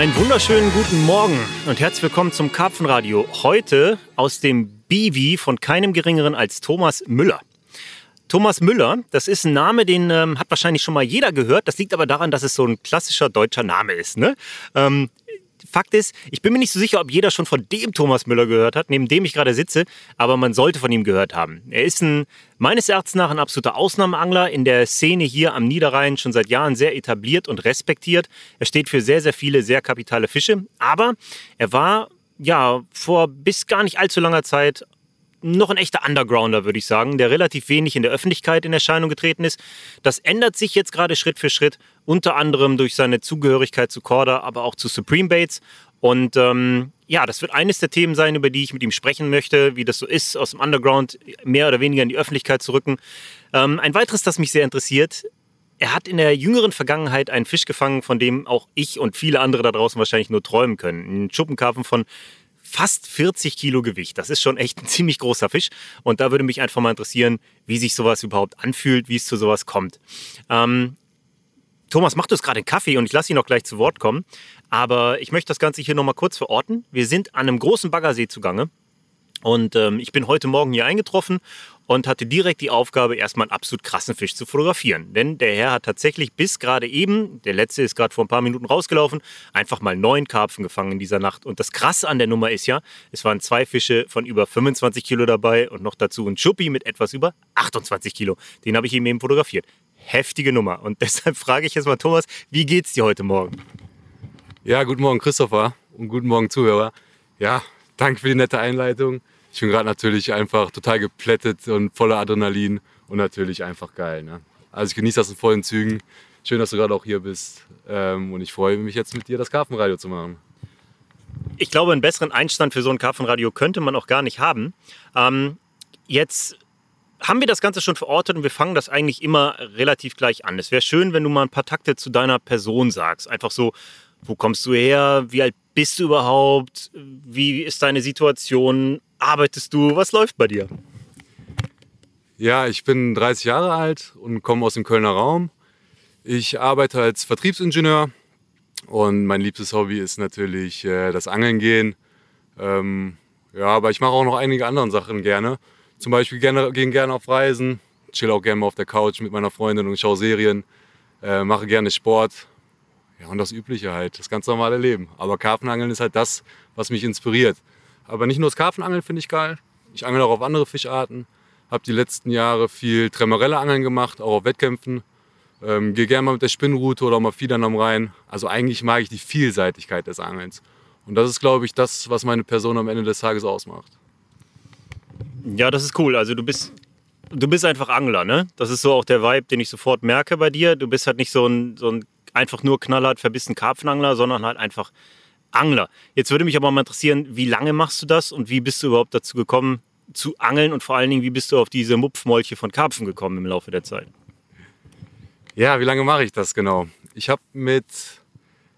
Einen wunderschönen guten Morgen und herzlich willkommen zum Karpfenradio. Heute aus dem Bivi von keinem geringeren als Thomas Müller. Thomas Müller, das ist ein Name, den ähm, hat wahrscheinlich schon mal jeder gehört. Das liegt aber daran, dass es so ein klassischer deutscher Name ist. Ne? Ähm, Fakt ist, ich bin mir nicht so sicher, ob jeder schon von dem Thomas Müller gehört hat, neben dem ich gerade sitze, aber man sollte von ihm gehört haben. Er ist ein, meines Erachtens nach ein absoluter Ausnahmeangler in der Szene hier am Niederrhein, schon seit Jahren sehr etabliert und respektiert. Er steht für sehr, sehr viele sehr kapitale Fische, aber er war ja vor bis gar nicht allzu langer Zeit noch ein echter Undergrounder, würde ich sagen, der relativ wenig in der Öffentlichkeit in Erscheinung getreten ist. Das ändert sich jetzt gerade Schritt für Schritt, unter anderem durch seine Zugehörigkeit zu Corda, aber auch zu Supreme Baits. Und ähm, ja, das wird eines der Themen sein, über die ich mit ihm sprechen möchte, wie das so ist, aus dem Underground mehr oder weniger in die Öffentlichkeit zu rücken. Ähm, ein weiteres, das mich sehr interessiert, er hat in der jüngeren Vergangenheit einen Fisch gefangen, von dem auch ich und viele andere da draußen wahrscheinlich nur träumen können. Einen Schuppenkarpfen von fast 40 Kilo Gewicht. Das ist schon echt ein ziemlich großer Fisch. Und da würde mich einfach mal interessieren, wie sich sowas überhaupt anfühlt, wie es zu sowas kommt. Ähm, Thomas macht uns gerade einen Kaffee und ich lasse ihn noch gleich zu Wort kommen. Aber ich möchte das Ganze hier nochmal kurz verorten. Wir sind an einem großen Baggersee zugange. Und ähm, ich bin heute Morgen hier eingetroffen und hatte direkt die Aufgabe, erstmal einen absolut krassen Fisch zu fotografieren. Denn der Herr hat tatsächlich bis gerade eben, der letzte ist gerade vor ein paar Minuten rausgelaufen, einfach mal neun Karpfen gefangen in dieser Nacht. Und das Krasse an der Nummer ist ja, es waren zwei Fische von über 25 Kilo dabei und noch dazu ein Schuppi mit etwas über 28 Kilo. Den habe ich ihm eben fotografiert. Heftige Nummer. Und deshalb frage ich jetzt mal Thomas, wie geht's dir heute Morgen? Ja, guten Morgen Christopher und guten Morgen Zuhörer. Ja, danke für die nette Einleitung ich bin gerade natürlich einfach total geplättet und voller Adrenalin und natürlich einfach geil. Ne? Also ich genieße das in vollen Zügen. Schön, dass du gerade auch hier bist. Ähm, und ich freue mich jetzt mit dir das Karpfenradio zu machen. Ich glaube, einen besseren Einstand für so ein Karpfenradio könnte man auch gar nicht haben. Ähm, jetzt haben wir das Ganze schon verortet und wir fangen das eigentlich immer relativ gleich an. Es wäre schön, wenn du mal ein paar Takte zu deiner Person sagst. Einfach so, wo kommst du her? Wie alt bist du überhaupt? Wie ist deine Situation? Arbeitest du? Was läuft bei dir? Ja, ich bin 30 Jahre alt und komme aus dem Kölner Raum. Ich arbeite als Vertriebsingenieur und mein liebstes Hobby ist natürlich äh, das Angeln gehen. Ähm, ja, aber ich mache auch noch einige andere Sachen gerne. Zum Beispiel gerne, gehen gerne auf Reisen, chill auch gerne mal auf der Couch mit meiner Freundin und schaue Serien, äh, mache gerne Sport. Ja, und das Übliche halt, das ganz normale Leben. Aber Karpfenangeln ist halt das, was mich inspiriert. Aber nicht nur das Karpfenangeln finde ich geil. Ich angel auch auf andere Fischarten. Habe die letzten Jahre viel Tremorelle-Angeln gemacht, auch auf Wettkämpfen. Ähm, Gehe gerne mal mit der Spinnrute oder mal Fiedern am Rhein. Also eigentlich mag ich die Vielseitigkeit des Angelns. Und das ist, glaube ich, das, was meine Person am Ende des Tages ausmacht. Ja, das ist cool. Also du bist, du bist einfach Angler, ne? Das ist so auch der Vibe, den ich sofort merke bei dir. Du bist halt nicht so ein, so ein einfach nur knallhart verbissen Karpfenangler, sondern halt einfach Angler. Jetzt würde mich aber mal interessieren, wie lange machst du das und wie bist du überhaupt dazu gekommen zu angeln und vor allen Dingen, wie bist du auf diese Mupfmolche von Karpfen gekommen im Laufe der Zeit? Ja, wie lange mache ich das genau? Ich habe mit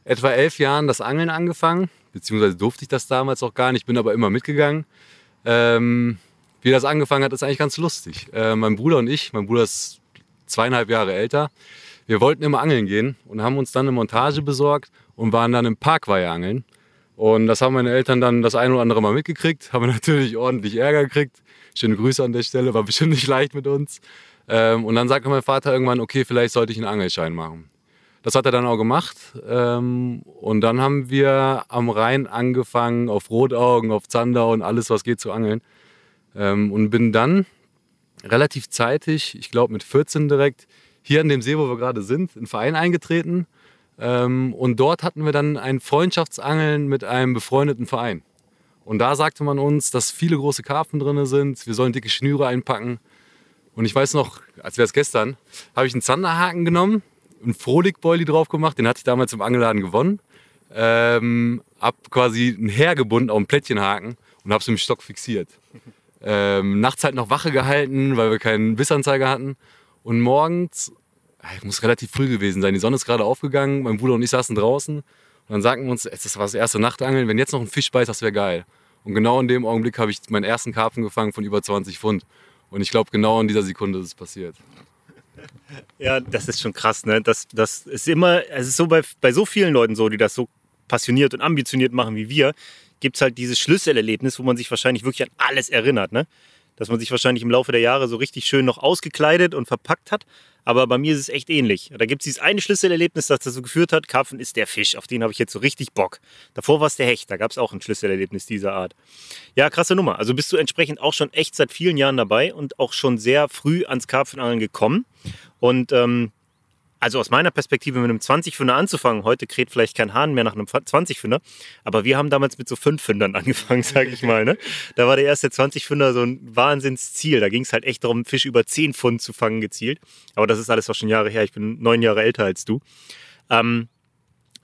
etwa elf Jahren das Angeln angefangen, beziehungsweise durfte ich das damals auch gar nicht, bin aber immer mitgegangen. Ähm, wie das angefangen hat, ist eigentlich ganz lustig. Äh, mein Bruder und ich, mein Bruder ist zweieinhalb Jahre älter, wir wollten immer angeln gehen und haben uns dann eine Montage besorgt und waren dann im Parkweiher angeln. Und das haben meine Eltern dann das ein oder andere Mal mitgekriegt, haben natürlich ordentlich Ärger gekriegt. Schöne Grüße an der Stelle, war bestimmt nicht leicht mit uns. Ähm, und dann sagte mein Vater irgendwann, okay, vielleicht sollte ich einen Angelschein machen. Das hat er dann auch gemacht. Ähm, und dann haben wir am Rhein angefangen, auf Rotaugen, auf Zander und alles, was geht, zu angeln. Ähm, und bin dann relativ zeitig, ich glaube mit 14 direkt, hier an dem See, wo wir gerade sind, in einen Verein eingetreten ähm, und dort hatten wir dann ein Freundschaftsangeln mit einem befreundeten Verein. Und da sagte man uns, dass viele große Karpfen drin sind, wir sollen dicke Schnüre einpacken. Und ich weiß noch, als wäre es gestern, habe ich einen Zanderhaken genommen, einen Frohlig-Boilie drauf gemacht, den hatte ich damals im Angelladen gewonnen. Ähm, hab quasi ein Heer gebunden auf einen Plättchenhaken und mit dem Stock fixiert. Ähm, nachts halt noch Wache gehalten, weil wir keinen Bissanzeiger hatten. Und morgens es muss relativ früh gewesen sein. Die Sonne ist gerade aufgegangen, mein Bruder und ich saßen draußen. Und dann sagten wir uns, das war das erste Nachtangeln, wenn jetzt noch ein Fisch beißt, das wäre geil. Und genau in dem Augenblick habe ich meinen ersten Karpfen gefangen von über 20 Pfund. Und ich glaube, genau in dieser Sekunde ist es passiert. Ja, das ist schon krass, ne? Das, das ist immer, es ist so bei, bei so vielen Leuten so, die das so passioniert und ambitioniert machen wie wir, gibt es halt dieses Schlüsselerlebnis, wo man sich wahrscheinlich wirklich an alles erinnert. Ne? Dass man sich wahrscheinlich im Laufe der Jahre so richtig schön noch ausgekleidet und verpackt hat. Aber bei mir ist es echt ähnlich. Da gibt es dieses eine Schlüsselerlebnis, das dazu geführt hat, Karpfen ist der Fisch, auf den habe ich jetzt so richtig Bock. Davor war es der Hecht, da gab es auch ein Schlüsselerlebnis dieser Art. Ja, krasse Nummer. Also bist du entsprechend auch schon echt seit vielen Jahren dabei und auch schon sehr früh ans Karpfenangeln gekommen. Und ähm, also aus meiner Perspektive mit einem 20-Fünder anzufangen, heute kräht vielleicht kein Hahn mehr nach einem 20-Fünder, aber wir haben damals mit so 5 Fündern angefangen, sage ich mal. Ne? Da war der erste 20-Fünder so ein Wahnsinnsziel. Da ging es halt echt darum, Fisch über 10 Pfund zu fangen gezielt. Aber das ist alles auch schon Jahre her. Ich bin neun Jahre älter als du. Ähm,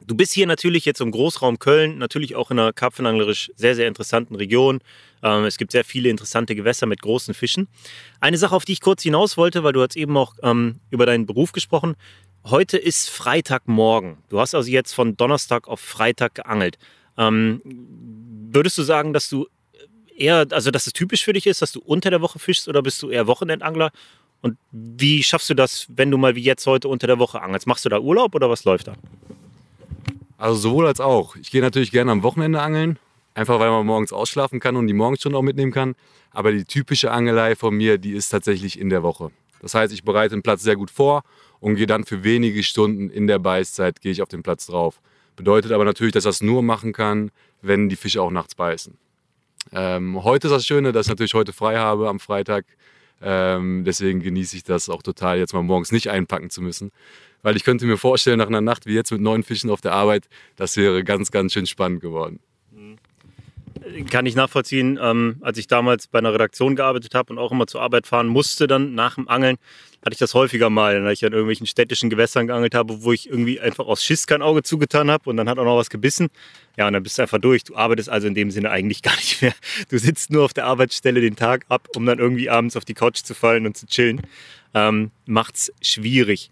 Du bist hier natürlich jetzt im Großraum Köln, natürlich auch in einer karpfenanglerisch sehr, sehr interessanten Region. Ähm, es gibt sehr viele interessante Gewässer mit großen Fischen. Eine Sache, auf die ich kurz hinaus wollte, weil du hast eben auch ähm, über deinen Beruf gesprochen. Heute ist Freitagmorgen. Du hast also jetzt von Donnerstag auf Freitag geangelt. Ähm, würdest du sagen, dass du eher, also dass es typisch für dich ist, dass du unter der Woche fischst oder bist du eher Wochenendangler? Und wie schaffst du das, wenn du mal wie jetzt heute unter der Woche angelst? Machst du da Urlaub oder was läuft da? Also sowohl als auch. Ich gehe natürlich gerne am Wochenende angeln, einfach weil man morgens ausschlafen kann und die Morgenstunde auch mitnehmen kann. Aber die typische Angelei von mir, die ist tatsächlich in der Woche. Das heißt, ich bereite den Platz sehr gut vor und gehe dann für wenige Stunden in der Beißzeit gehe ich auf den Platz drauf. Bedeutet aber natürlich, dass das nur machen kann, wenn die Fische auch nachts beißen. Ähm, heute ist das Schöne, dass ich natürlich heute frei habe am Freitag. Ähm, deswegen genieße ich das auch total, jetzt mal morgens nicht einpacken zu müssen. Weil ich könnte mir vorstellen, nach einer Nacht wie jetzt mit neun Fischen auf der Arbeit, das wäre ganz, ganz schön spannend geworden kann ich nachvollziehen. Ähm, als ich damals bei einer Redaktion gearbeitet habe und auch immer zur Arbeit fahren musste, dann nach dem Angeln, hatte ich das häufiger mal, dann ich an irgendwelchen städtischen Gewässern geangelt habe, wo ich irgendwie einfach aus Schiss kein Auge zugetan habe und dann hat auch noch was gebissen. Ja, und dann bist du einfach durch. Du arbeitest also in dem Sinne eigentlich gar nicht mehr. Du sitzt nur auf der Arbeitsstelle den Tag ab, um dann irgendwie abends auf die Couch zu fallen und zu chillen. Ähm, macht's schwierig.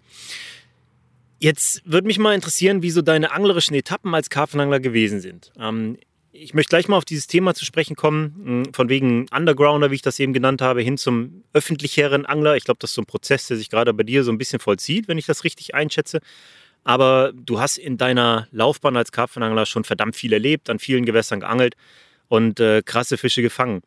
Jetzt würde mich mal interessieren, wie so deine anglerischen Etappen als Karpfenangler gewesen sind. Ähm, ich möchte gleich mal auf dieses Thema zu sprechen kommen, hm, von wegen Undergrounder, wie ich das eben genannt habe, hin zum öffentlicheren Angler. Ich glaube, das ist so ein Prozess, der sich gerade bei dir so ein bisschen vollzieht, wenn ich das richtig einschätze. Aber du hast in deiner Laufbahn als Karpfenangler schon verdammt viel erlebt, an vielen Gewässern geangelt und äh, krasse Fische gefangen.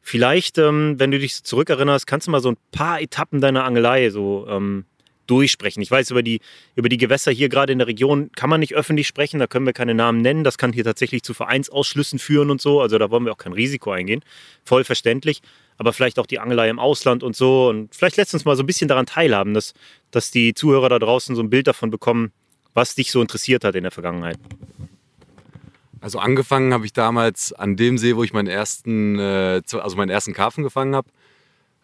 Vielleicht, ähm, wenn du dich zurückerinnerst, kannst du mal so ein paar Etappen deiner Angelei so ähm, durchsprechen. Ich weiß, über die, über die Gewässer hier gerade in der Region kann man nicht öffentlich sprechen, da können wir keine Namen nennen. Das kann hier tatsächlich zu Vereinsausschlüssen führen und so. Also da wollen wir auch kein Risiko eingehen. Voll verständlich. Aber vielleicht auch die Angelei im Ausland und so. Und vielleicht lässt uns mal so ein bisschen daran teilhaben, dass, dass die Zuhörer da draußen so ein Bild davon bekommen, was dich so interessiert hat in der Vergangenheit. Also angefangen habe ich damals an dem See, wo ich meinen ersten, äh, also meinen ersten Karpfen gefangen habe.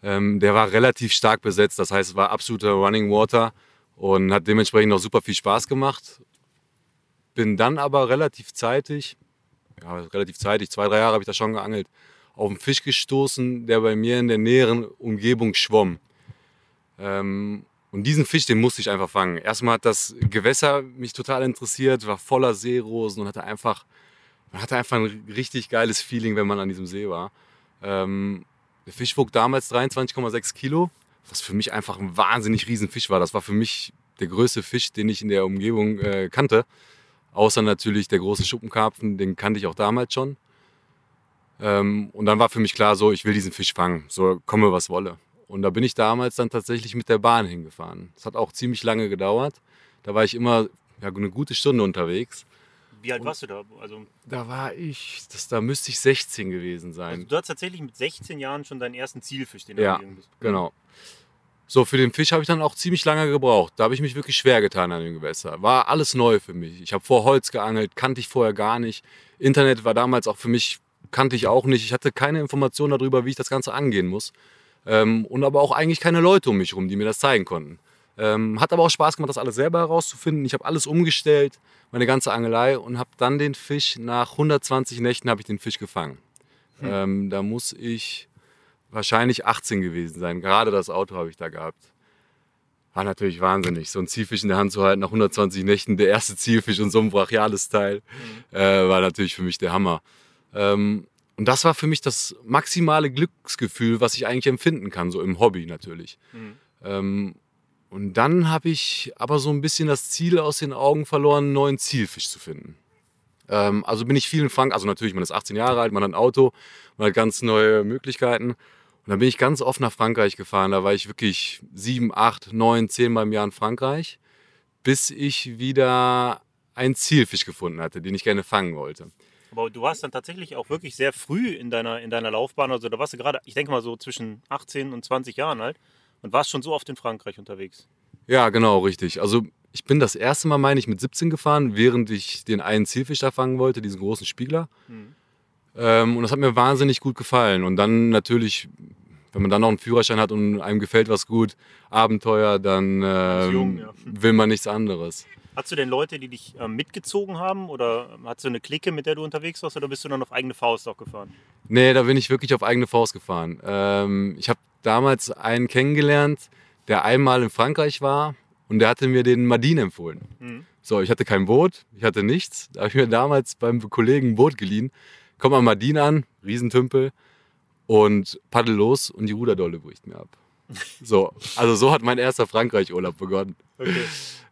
Ähm, der war relativ stark besetzt, das heißt, es war absoluter Running Water und hat dementsprechend auch super viel Spaß gemacht. Bin dann aber relativ zeitig, ja, relativ zeitig, zwei, drei Jahre habe ich da schon geangelt, auf einen Fisch gestoßen, der bei mir in der näheren Umgebung schwamm. Ähm, und diesen Fisch, den musste ich einfach fangen. Erstmal hat das Gewässer mich total interessiert, war voller Seerosen und hatte einfach, man hatte einfach ein richtig geiles Feeling, wenn man an diesem See war. Ähm, der Fisch wog damals 23,6 Kilo, was für mich einfach ein wahnsinnig riesen Fisch war. Das war für mich der größte Fisch, den ich in der Umgebung äh, kannte. Außer natürlich der große Schuppenkarpfen, den kannte ich auch damals schon. Ähm, und dann war für mich klar, so, ich will diesen Fisch fangen, so komme was wolle. Und da bin ich damals dann tatsächlich mit der Bahn hingefahren. Das hat auch ziemlich lange gedauert. Da war ich immer ja, eine gute Stunde unterwegs. Wie alt warst du da? Also, da war ich, das, da müsste ich 16 gewesen sein. Also du hast tatsächlich mit 16 Jahren schon deinen ersten Zielfisch, den du ja, bist. genau. So, für den Fisch habe ich dann auch ziemlich lange gebraucht. Da habe ich mich wirklich schwer getan an dem Gewässer. War alles neu für mich. Ich habe vor Holz geangelt, kannte ich vorher gar nicht. Internet war damals auch für mich, kannte ich auch nicht. Ich hatte keine Informationen darüber, wie ich das Ganze angehen muss. Ähm, und aber auch eigentlich keine Leute um mich herum, die mir das zeigen konnten. Ähm, hat aber auch Spaß gemacht, das alles selber herauszufinden. Ich habe alles umgestellt, meine ganze Angelei und habe dann den Fisch nach 120 Nächten habe ich den Fisch gefangen. Hm. Ähm, da muss ich wahrscheinlich 18 gewesen sein. Gerade das Auto habe ich da gehabt. War natürlich wahnsinnig, so ein Zielfisch in der Hand zu halten nach 120 Nächten, der erste Zielfisch und so ein brachiales Teil, mhm. äh, war natürlich für mich der Hammer. Ähm, und das war für mich das maximale Glücksgefühl, was ich eigentlich empfinden kann, so im Hobby natürlich. Mhm. Ähm, und dann habe ich aber so ein bisschen das Ziel aus den Augen verloren, einen neuen Zielfisch zu finden. Ähm, also bin ich viel in Frankreich, also natürlich, man ist 18 Jahre alt, man hat ein Auto, man hat ganz neue Möglichkeiten. Und dann bin ich ganz oft nach Frankreich gefahren. Da war ich wirklich sieben, acht, neun, zehn Mal im Jahr in Frankreich, bis ich wieder einen Zielfisch gefunden hatte, den ich gerne fangen wollte. Aber du warst dann tatsächlich auch wirklich sehr früh in deiner, in deiner Laufbahn. Also da warst du gerade, ich denke mal so zwischen 18 und 20 Jahren alt und warst schon so oft in Frankreich unterwegs. Ja, genau, richtig. Also ich bin das erste Mal, meine ich, mit 17 gefahren, während ich den einen Zielfisch da fangen wollte, diesen großen Spiegler. Mhm. Ähm, und das hat mir wahnsinnig gut gefallen. Und dann natürlich, wenn man dann noch einen Führerschein hat und einem gefällt was gut, Abenteuer, dann ähm, jung, ja. will man nichts anderes. Hast du denn Leute, die dich äh, mitgezogen haben oder hast du eine Clique, mit der du unterwegs warst oder bist du dann auf eigene Faust auch gefahren? Nee, da bin ich wirklich auf eigene Faust gefahren. Ähm, ich habe damals einen kennengelernt, der einmal in Frankreich war und der hatte mir den Madin empfohlen. Mhm. So, ich hatte kein Boot, ich hatte nichts. Da habe ich mir damals beim Kollegen ein Boot geliehen komm am Madin an, Riesentümpel und paddel los und die Ruderdolle bricht mir ab. So, also so hat mein erster Frankreich-Urlaub begonnen. Okay.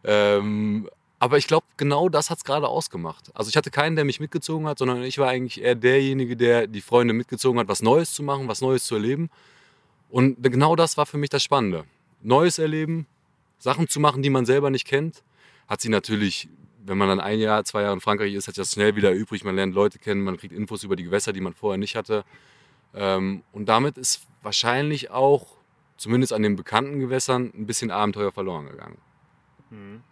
Ähm, aber ich glaube, genau das hat es gerade ausgemacht. Also ich hatte keinen, der mich mitgezogen hat, sondern ich war eigentlich eher derjenige, der die Freunde mitgezogen hat, was Neues zu machen, was Neues zu erleben. Und genau das war für mich das Spannende. Neues erleben, Sachen zu machen, die man selber nicht kennt. Hat sie natürlich wenn man dann ein Jahr, zwei Jahre in Frankreich ist, hat sich das schnell wieder übrig. Man lernt Leute kennen, man kriegt Infos über die Gewässer, die man vorher nicht hatte. Ähm, und damit ist wahrscheinlich auch, zumindest an den bekannten Gewässern, ein bisschen Abenteuer verloren gegangen. Mhm.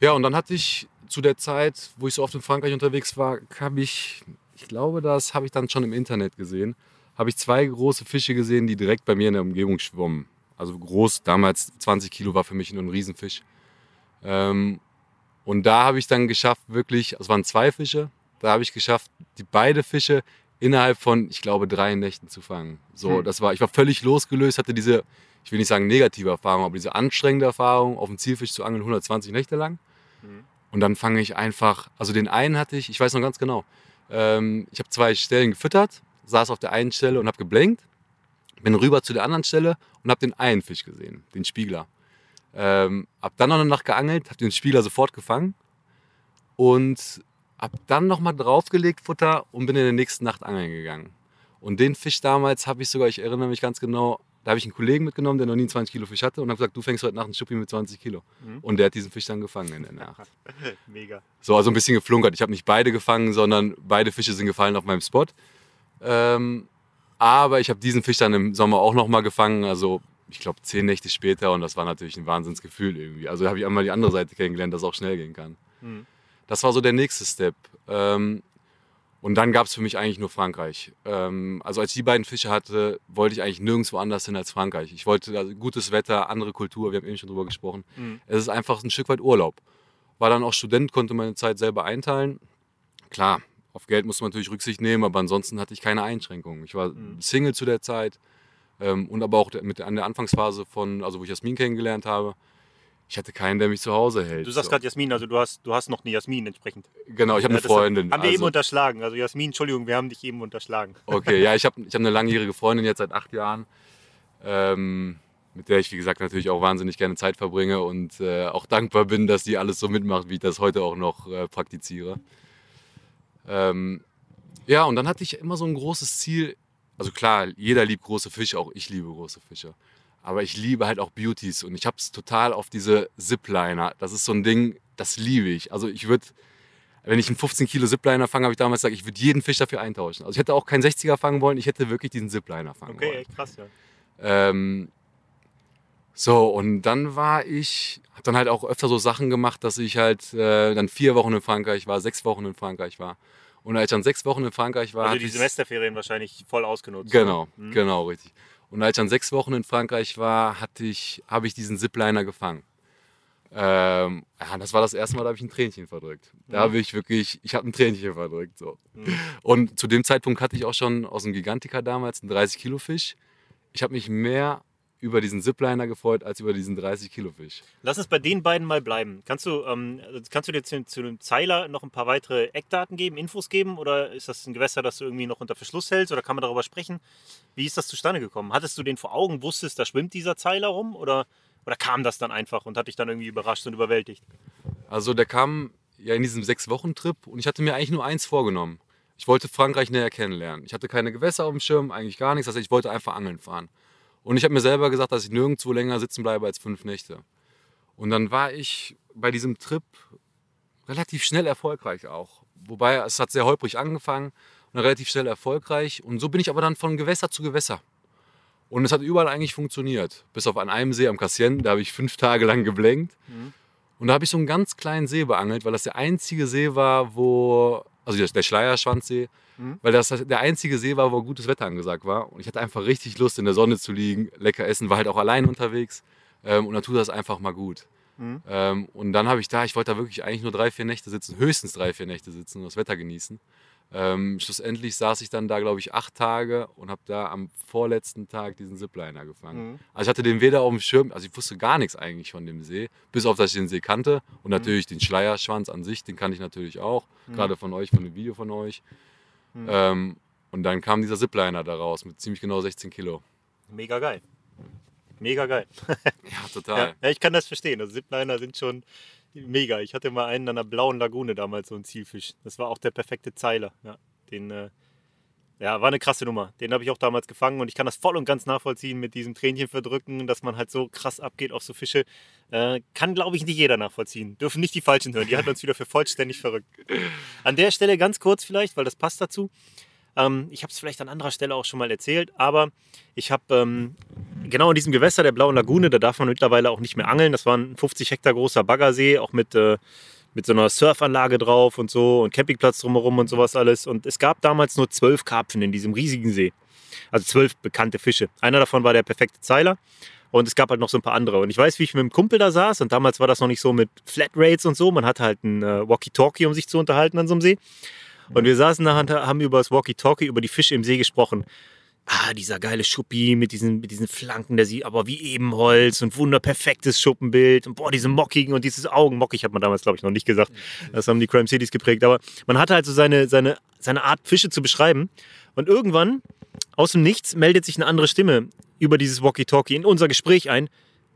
Ja, und dann hatte ich zu der Zeit, wo ich so oft in Frankreich unterwegs war, habe ich, ich glaube, das habe ich dann schon im Internet gesehen, habe ich zwei große Fische gesehen, die direkt bei mir in der Umgebung schwommen. Also groß, damals 20 Kilo war für mich nur ein Riesenfisch. Ähm, und da habe ich dann geschafft, wirklich, es waren zwei Fische, da habe ich geschafft, die beide Fische innerhalb von, ich glaube, drei Nächten zu fangen. So, hm. das war, ich war völlig losgelöst, hatte diese, ich will nicht sagen negative Erfahrung, aber diese anstrengende Erfahrung, auf einen Zielfisch zu angeln, 120 Nächte lang. Hm. Und dann fange ich einfach, also den einen hatte ich, ich weiß noch ganz genau, ähm, ich habe zwei Stellen gefüttert, saß auf der einen Stelle und habe geblenkt, bin rüber zu der anderen Stelle und habe den einen Fisch gesehen, den Spiegler. Ähm, hab dann noch eine Nacht geangelt, hab den Spieler sofort gefangen und hab dann noch mal draufgelegt Futter und bin in der nächsten Nacht angeln gegangen. Und den Fisch damals habe ich sogar, ich erinnere mich ganz genau, da habe ich einen Kollegen mitgenommen, der noch nie einen 20 Kilo Fisch hatte und habe gesagt, du fängst heute Nacht einen Schuppi mit 20 Kilo. Mhm. Und der hat diesen Fisch dann gefangen in der Nacht. Mega. So, also ein bisschen geflunkert. Ich habe nicht beide gefangen, sondern beide Fische sind gefallen auf meinem Spot. Ähm, aber ich habe diesen Fisch dann im Sommer auch noch mal gefangen. Also ich glaube, zehn Nächte später und das war natürlich ein Wahnsinnsgefühl irgendwie. Also habe ich einmal die andere Seite kennengelernt, dass es auch schnell gehen kann. Mhm. Das war so der nächste Step. Ähm, und dann gab es für mich eigentlich nur Frankreich. Ähm, also als ich die beiden Fische hatte, wollte ich eigentlich nirgendwo anders hin als Frankreich. Ich wollte also gutes Wetter, andere Kultur, wir haben eben schon drüber gesprochen. Mhm. Es ist einfach ein Stück weit Urlaub. War dann auch Student, konnte meine Zeit selber einteilen. Klar, auf Geld muss man natürlich Rücksicht nehmen, aber ansonsten hatte ich keine Einschränkungen. Ich war mhm. Single zu der Zeit ähm, und aber auch mit, an der Anfangsphase von, also wo ich Jasmin kennengelernt habe, ich hatte keinen, der mich zu Hause hält. Du sagst so. gerade Jasmin, also du hast, du hast noch eine Jasmin entsprechend. Genau, ich habe ja, eine Freundin. Haben wir also, eben unterschlagen. Also Jasmin, Entschuldigung, wir haben dich eben unterschlagen. Okay, ja, ich habe ich hab eine langjährige Freundin jetzt seit acht Jahren, ähm, mit der ich, wie gesagt, natürlich auch wahnsinnig gerne Zeit verbringe und äh, auch dankbar bin, dass die alles so mitmacht, wie ich das heute auch noch äh, praktiziere. Ähm, ja, und dann hatte ich immer so ein großes Ziel, also klar, jeder liebt große Fische, auch ich liebe große Fische. Aber ich liebe halt auch Beauties und ich habe es total auf diese Zipliner. Das ist so ein Ding, das liebe ich. Also ich würde, wenn ich einen 15 Kilo Zipliner fange, habe ich damals gesagt, ich würde jeden Fisch dafür eintauschen. Also ich hätte auch keinen 60er fangen wollen, ich hätte wirklich diesen Zipliner fangen okay, wollen. Okay, krass, ja. Ähm, so, und dann war ich, habe dann halt auch öfter so Sachen gemacht, dass ich halt äh, dann vier Wochen in Frankreich war, sechs Wochen in Frankreich war. Und als ich dann sechs Wochen in Frankreich war. Also die Semesterferien wahrscheinlich voll ausgenutzt. Genau, mhm. genau, richtig. Und als ich dann sechs Wochen in Frankreich war, hatte ich, habe ich diesen Zipliner gefangen. Ähm, ja, das war das erste Mal, da habe ich ein Tränchen verdrückt. Da mhm. habe ich wirklich, ich habe ein Tränchen verdrückt. So. Mhm. Und zu dem Zeitpunkt hatte ich auch schon aus dem Gigantika damals einen 30 Kilo Fisch. Ich habe mich mehr über diesen Zipliner gefreut als über diesen 30 Kilo Fisch. Lass uns bei den beiden mal bleiben. Kannst du, ähm, kannst du dir zu, zu, dem Zeiler noch ein paar weitere Eckdaten geben, Infos geben oder ist das ein Gewässer, das du irgendwie noch unter Verschluss hältst oder kann man darüber sprechen? Wie ist das zustande gekommen? Hattest du den vor Augen, wusstest, da schwimmt dieser Zeiler rum oder, oder kam das dann einfach und hat dich dann irgendwie überrascht und überwältigt? Also der kam ja in diesem Sechs-Wochen-Trip und ich hatte mir eigentlich nur eins vorgenommen. Ich wollte Frankreich näher kennenlernen. Ich hatte keine Gewässer auf dem Schirm, eigentlich gar nichts. Heißt, ich wollte einfach angeln fahren. Und ich habe mir selber gesagt, dass ich nirgendwo länger sitzen bleibe als fünf Nächte. Und dann war ich bei diesem Trip relativ schnell erfolgreich auch. Wobei es hat sehr holprig angefangen und relativ schnell erfolgreich. Und so bin ich aber dann von Gewässer zu Gewässer. Und es hat überall eigentlich funktioniert. Bis auf an einem See am Cassien, da habe ich fünf Tage lang geblenkt. Mhm. Und da habe ich so einen ganz kleinen See beangelt, weil das der einzige See war, wo, also der Schleierschwanzsee, mhm. weil das der einzige See war, wo gutes Wetter angesagt war. Und ich hatte einfach richtig Lust, in der Sonne zu liegen, lecker essen, war halt auch allein unterwegs. Ähm, und dann tut das einfach mal gut. Mhm. Ähm, und dann habe ich da, ich wollte da wirklich eigentlich nur drei, vier Nächte sitzen, höchstens drei, vier Nächte sitzen und das Wetter genießen. Ähm, schlussendlich saß ich dann da, glaube ich, acht Tage und habe da am vorletzten Tag diesen Zipliner gefangen. Mhm. Also ich hatte den weder auf dem Schirm, also ich wusste gar nichts eigentlich von dem See, bis auf, dass ich den See kannte und mhm. natürlich den Schleierschwanz an sich, den kannte ich natürlich auch, mhm. gerade von euch, von dem Video von euch. Mhm. Ähm, und dann kam dieser Zipliner da raus mit ziemlich genau 16 Kilo. Mega geil. Mega geil. ja, total. Ja, ich kann das verstehen. Also Zipliner sind schon mega. Ich hatte mal einen an der blauen Lagune damals, so ein Zielfisch. Das war auch der perfekte Zeiler. Ja, den, äh, ja war eine krasse Nummer. Den habe ich auch damals gefangen und ich kann das voll und ganz nachvollziehen mit diesem Tränchen verdrücken, dass man halt so krass abgeht auf so Fische. Äh, kann, glaube ich, nicht jeder nachvollziehen. Dürfen nicht die Falschen hören. Die halten uns wieder für vollständig verrückt. An der Stelle ganz kurz vielleicht, weil das passt dazu. Ähm, ich habe es vielleicht an anderer Stelle auch schon mal erzählt, aber ich habe ähm, genau in diesem Gewässer der Blauen Lagune, da darf man mittlerweile auch nicht mehr angeln. Das war ein 50 Hektar großer Baggersee, auch mit, äh, mit so einer Surfanlage drauf und so und Campingplatz drumherum und sowas alles. Und es gab damals nur zwölf Karpfen in diesem riesigen See. Also zwölf bekannte Fische. Einer davon war der perfekte Zeiler. Und es gab halt noch so ein paar andere. Und ich weiß, wie ich mit einem Kumpel da saß. Und damals war das noch nicht so mit Flatrates und so. Man hatte halt ein äh, Walkie-Talkie, um sich zu unterhalten an so einem See. Und wir saßen da und haben über das Walkie-Talkie, über die Fische im See gesprochen. Ah, dieser geile Schuppi mit diesen, mit diesen Flanken, der sieht aber wie Ebenholz und wunderperfektes Schuppenbild und boah, diese Mockigen und dieses Augenmockig hat man damals, glaube ich, noch nicht gesagt. Das haben die Crime Cities geprägt. Aber man hatte halt so seine, seine, seine Art, Fische zu beschreiben. Und irgendwann, aus dem Nichts, meldet sich eine andere Stimme über dieses Walkie-Talkie in unser Gespräch ein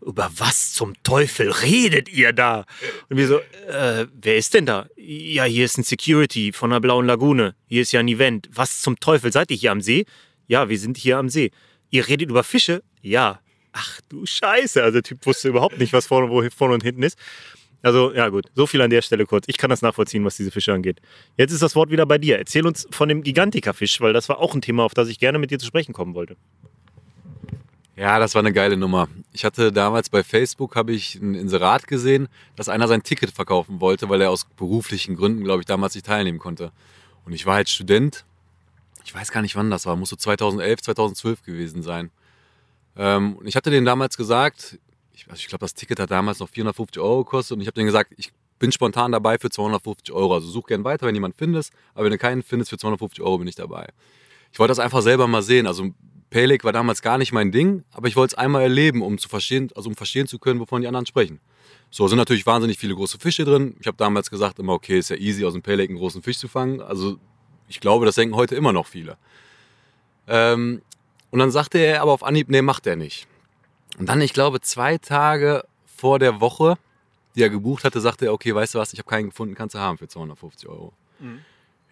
über was zum Teufel redet ihr da? Und wir so, äh, wer ist denn da? Ja, hier ist ein Security von der Blauen Lagune. Hier ist ja ein Event. Was zum Teufel seid ihr hier am See? Ja, wir sind hier am See. Ihr redet über Fische? Ja. Ach du Scheiße. Also der Typ wusste überhaupt nicht, was vorne, wo vorne und hinten ist. Also, ja gut, so viel an der Stelle kurz. Ich kann das nachvollziehen, was diese Fische angeht. Jetzt ist das Wort wieder bei dir. Erzähl uns von dem Gigantika-Fisch, weil das war auch ein Thema, auf das ich gerne mit dir zu sprechen kommen wollte. Ja, das war eine geile Nummer. Ich hatte damals bei Facebook habe ich ein Inserat gesehen, dass einer sein Ticket verkaufen wollte, weil er aus beruflichen Gründen, glaube ich, damals nicht teilnehmen konnte. Und ich war halt Student. Ich weiß gar nicht, wann das war. Muss so 2011, 2012 gewesen sein. Ähm, und ich hatte denen damals gesagt, ich, also ich glaube, das Ticket hat damals noch 450 Euro gekostet. Und ich habe denen gesagt, ich bin spontan dabei für 250 Euro. Also such gern weiter, wenn jemand findest. Aber wenn du keinen findest, für 250 Euro bin ich dabei. Ich wollte das einfach selber mal sehen. Also Pelek war damals gar nicht mein Ding, aber ich wollte es einmal erleben, um zu verstehen, also um verstehen zu können, wovon die anderen sprechen. So sind natürlich wahnsinnig viele große Fische drin. Ich habe damals gesagt immer, okay, ist ja easy, aus dem Pelek einen großen Fisch zu fangen. Also ich glaube, das denken heute immer noch viele. Ähm, und dann sagte er aber auf Anhieb, nee, macht er nicht. Und dann, ich glaube, zwei Tage vor der Woche, die er gebucht hatte, sagte er, okay, weißt du was, ich habe keinen gefunden, kannst du haben für 250 Euro. Mhm.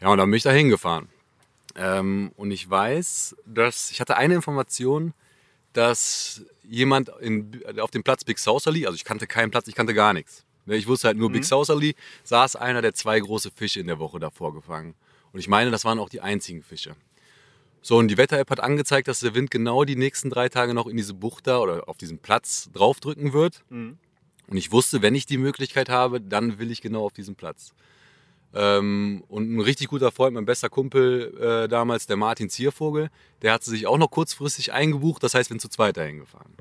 Ja, und dann bin ich da hingefahren. Ähm, und ich weiß, dass ich hatte eine Information, dass jemand in, auf dem Platz Big Saucerly, also ich kannte keinen Platz, ich kannte gar nichts. Ne, ich wusste halt nur mhm. Big Saucerly, saß einer der zwei große Fische in der Woche davor gefangen. Und ich meine, das waren auch die einzigen Fische. So, und die Wetter-App hat angezeigt, dass der Wind genau die nächsten drei Tage noch in diese Bucht da oder auf diesen Platz draufdrücken wird. Mhm. Und ich wusste, wenn ich die Möglichkeit habe, dann will ich genau auf diesen Platz. Ähm, und ein richtig guter Freund, mein bester Kumpel äh, damals, der Martin Ziervogel, der hat sich auch noch kurzfristig eingebucht, das heißt, wir sind zu zweit dahin gefahren.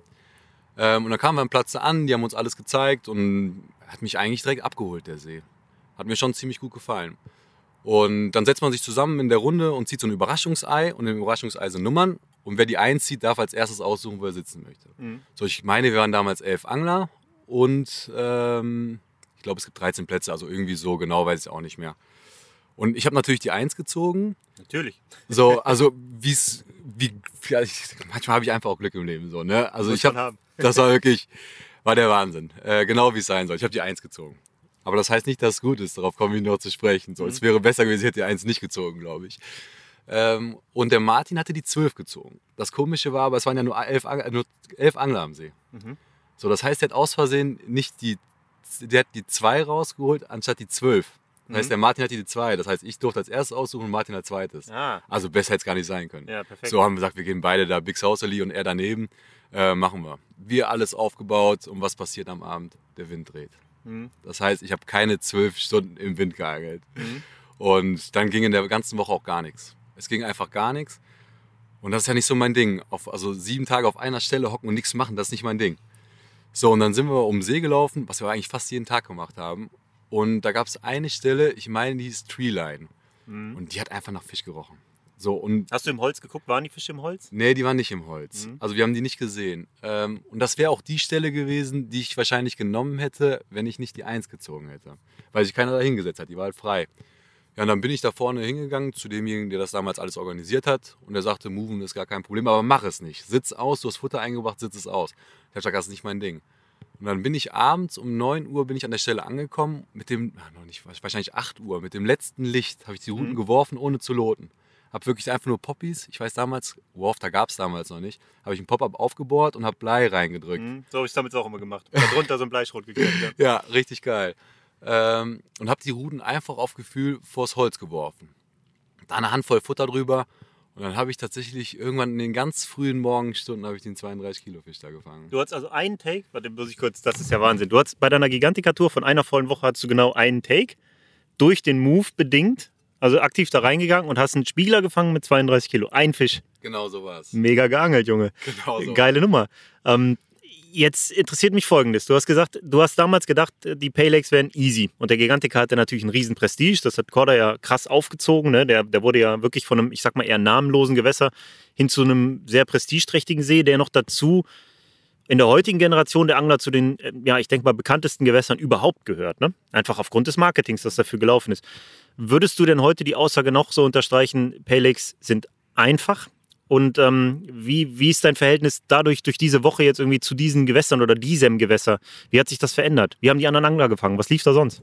Ähm, und dann kamen wir am Platz an, die haben uns alles gezeigt und hat mich eigentlich direkt abgeholt, der See. Hat mir schon ziemlich gut gefallen. Und dann setzt man sich zusammen in der Runde und zieht so ein Überraschungsei und im Überraschungsei sind Nummern. Und wer die einzieht, darf als erstes aussuchen, wo er sitzen möchte. Mhm. So, ich meine, wir waren damals elf Angler und ähm, ich glaube, es gibt 13 Plätze, also irgendwie so genau weiß ich auch nicht mehr. Und ich habe natürlich die Eins gezogen. Natürlich. So, also wie's, wie ja, ich, manchmal habe ich einfach auch Glück im Leben so, ne? Also Muss ich habe das war wirklich war der Wahnsinn. Äh, genau wie es sein soll. Ich habe die Eins gezogen. Aber das heißt nicht, dass es gut ist. Darauf kommen wir noch zu sprechen. So, Mhm. Es wäre besser gewesen, hätte die eins nicht gezogen, glaube ich. Ähm, und der Martin hatte die 12 gezogen. Das Komische war, aber es waren ja nur elf, nur elf Angler am See. Mhm. So, das heißt, er hat aus Versehen nicht die, der hat die 2 rausgeholt, anstatt die 12. Das Mhm. heißt, der Martin hatte die 2. Das heißt, ich durfte als erstes aussuchen und Martin als zweites. Ah, Also besser hätte es gar nicht sein können. ja. So haben wir gesagt, wir gehen beide da, Big Saucerly und er daneben. Äh, machen wir. Wir alles aufgebaut und was passiert am Abend? Der Wind dreht. Mhm. Das heißt, ich habe keine zwölf Stunden im Wind geangelt. Mhm. Und dann ging in der ganzen Woche auch gar nichts. Es ging einfach gar nichts. Und das ist ja nicht so mein Ding. Auf, also sieben Tage auf einer Stelle hocken und nichts machen, das ist nicht mein Ding. So, und dann sind wir um den See gelaufen, was wir eigentlich fast jeden Tag gemacht haben. Und da gab es eine Stelle, ich meine, die hieß Treeline. Mhm. Und die hat einfach nach Fisch gerochen. So, und Hast du im Holz geguckt? Waren die Fische im Holz? Nee, die waren nicht im Holz. Mhm. Also wir haben die nicht gesehen. Ähm, und das wäre auch die Stelle gewesen, die ich wahrscheinlich genommen hätte, wenn ich nicht die Eins gezogen hätte. Weil sich keiner da hingesetzt hat, die war halt frei. Ja, und dann bin ich da vorne hingegangen zu demjenigen, der das damals alles organisiert hat. Und der sagte, Moven ist gar kein Problem, aber mach es nicht. Sitz aus, du hast Futter eingebracht, sitz es aus. Ich habe gesagt, das ist nicht mein Ding. Und dann bin ich abends um 9 Uhr bin ich an der Stelle angekommen, mit dem, noch nicht, wahrscheinlich 8 Uhr, mit dem letzten Licht habe ich die Ruten Mhm. geworfen, ohne zu loten. Habe wirklich einfach nur Poppies, ich weiß damals, Worf, da gab es damals noch nicht, habe ich einen Pop-Up aufgebohrt und habe Blei reingedrückt. Mhm. So habe ich es damit auch immer gemacht. Darunter so ein Bleischrot geklebt. Ja. Ja, richtig geil. Ähm, und habe die Ruten einfach auf Gefühl vors Holz geworfen. Da eine Handvoll Futter drüber und dann habe ich tatsächlich irgendwann in den ganz frühen Morgenstunden habe ich den 32 Kilo Fisch da gefangen. Du hattest also einen Take, warte, muss ich kurz, das ist ja Wahnsinn. Du hattest bei deiner Gigantika-Tour von einer vollen Woche hattest du genau einen Take, durch den Move bedingt, also aktiv da reingegangen und hast einen Spiegler gefangen mit 32 Kilo. Ein Fisch. Genau so war es. Mega geangelt, Junge. Genau so. Geile Nummer. Ähm, jetzt interessiert mich Folgendes. Du hast gesagt, du hast damals gedacht, die Paylakes wären easy. Und der Gigantica hatte natürlich einen riesen Prestige. Das hat Korda ja krass aufgezogen. Ne? Der, der wurde ja wirklich von einem, ich sag mal, eher namenlosen Gewässer hin zu einem sehr prestigeträchtigen See, der noch dazu in der heutigen Generation der Angler zu den, äh, ja, ich denke mal, bekanntesten Gewässern überhaupt gehört. Ne? Einfach aufgrund des Marketings, das dafür gelaufen ist. Würdest du denn heute die Aussage noch so unterstreichen, Paylakes sind einfach? Und ähm, wie, wie ist dein Verhältnis dadurch, durch diese Woche jetzt irgendwie zu diesen Gewässern oder diesem Gewässer? Wie hat sich das verändert? Wie haben die anderen Angler gefangen? Was lief da sonst?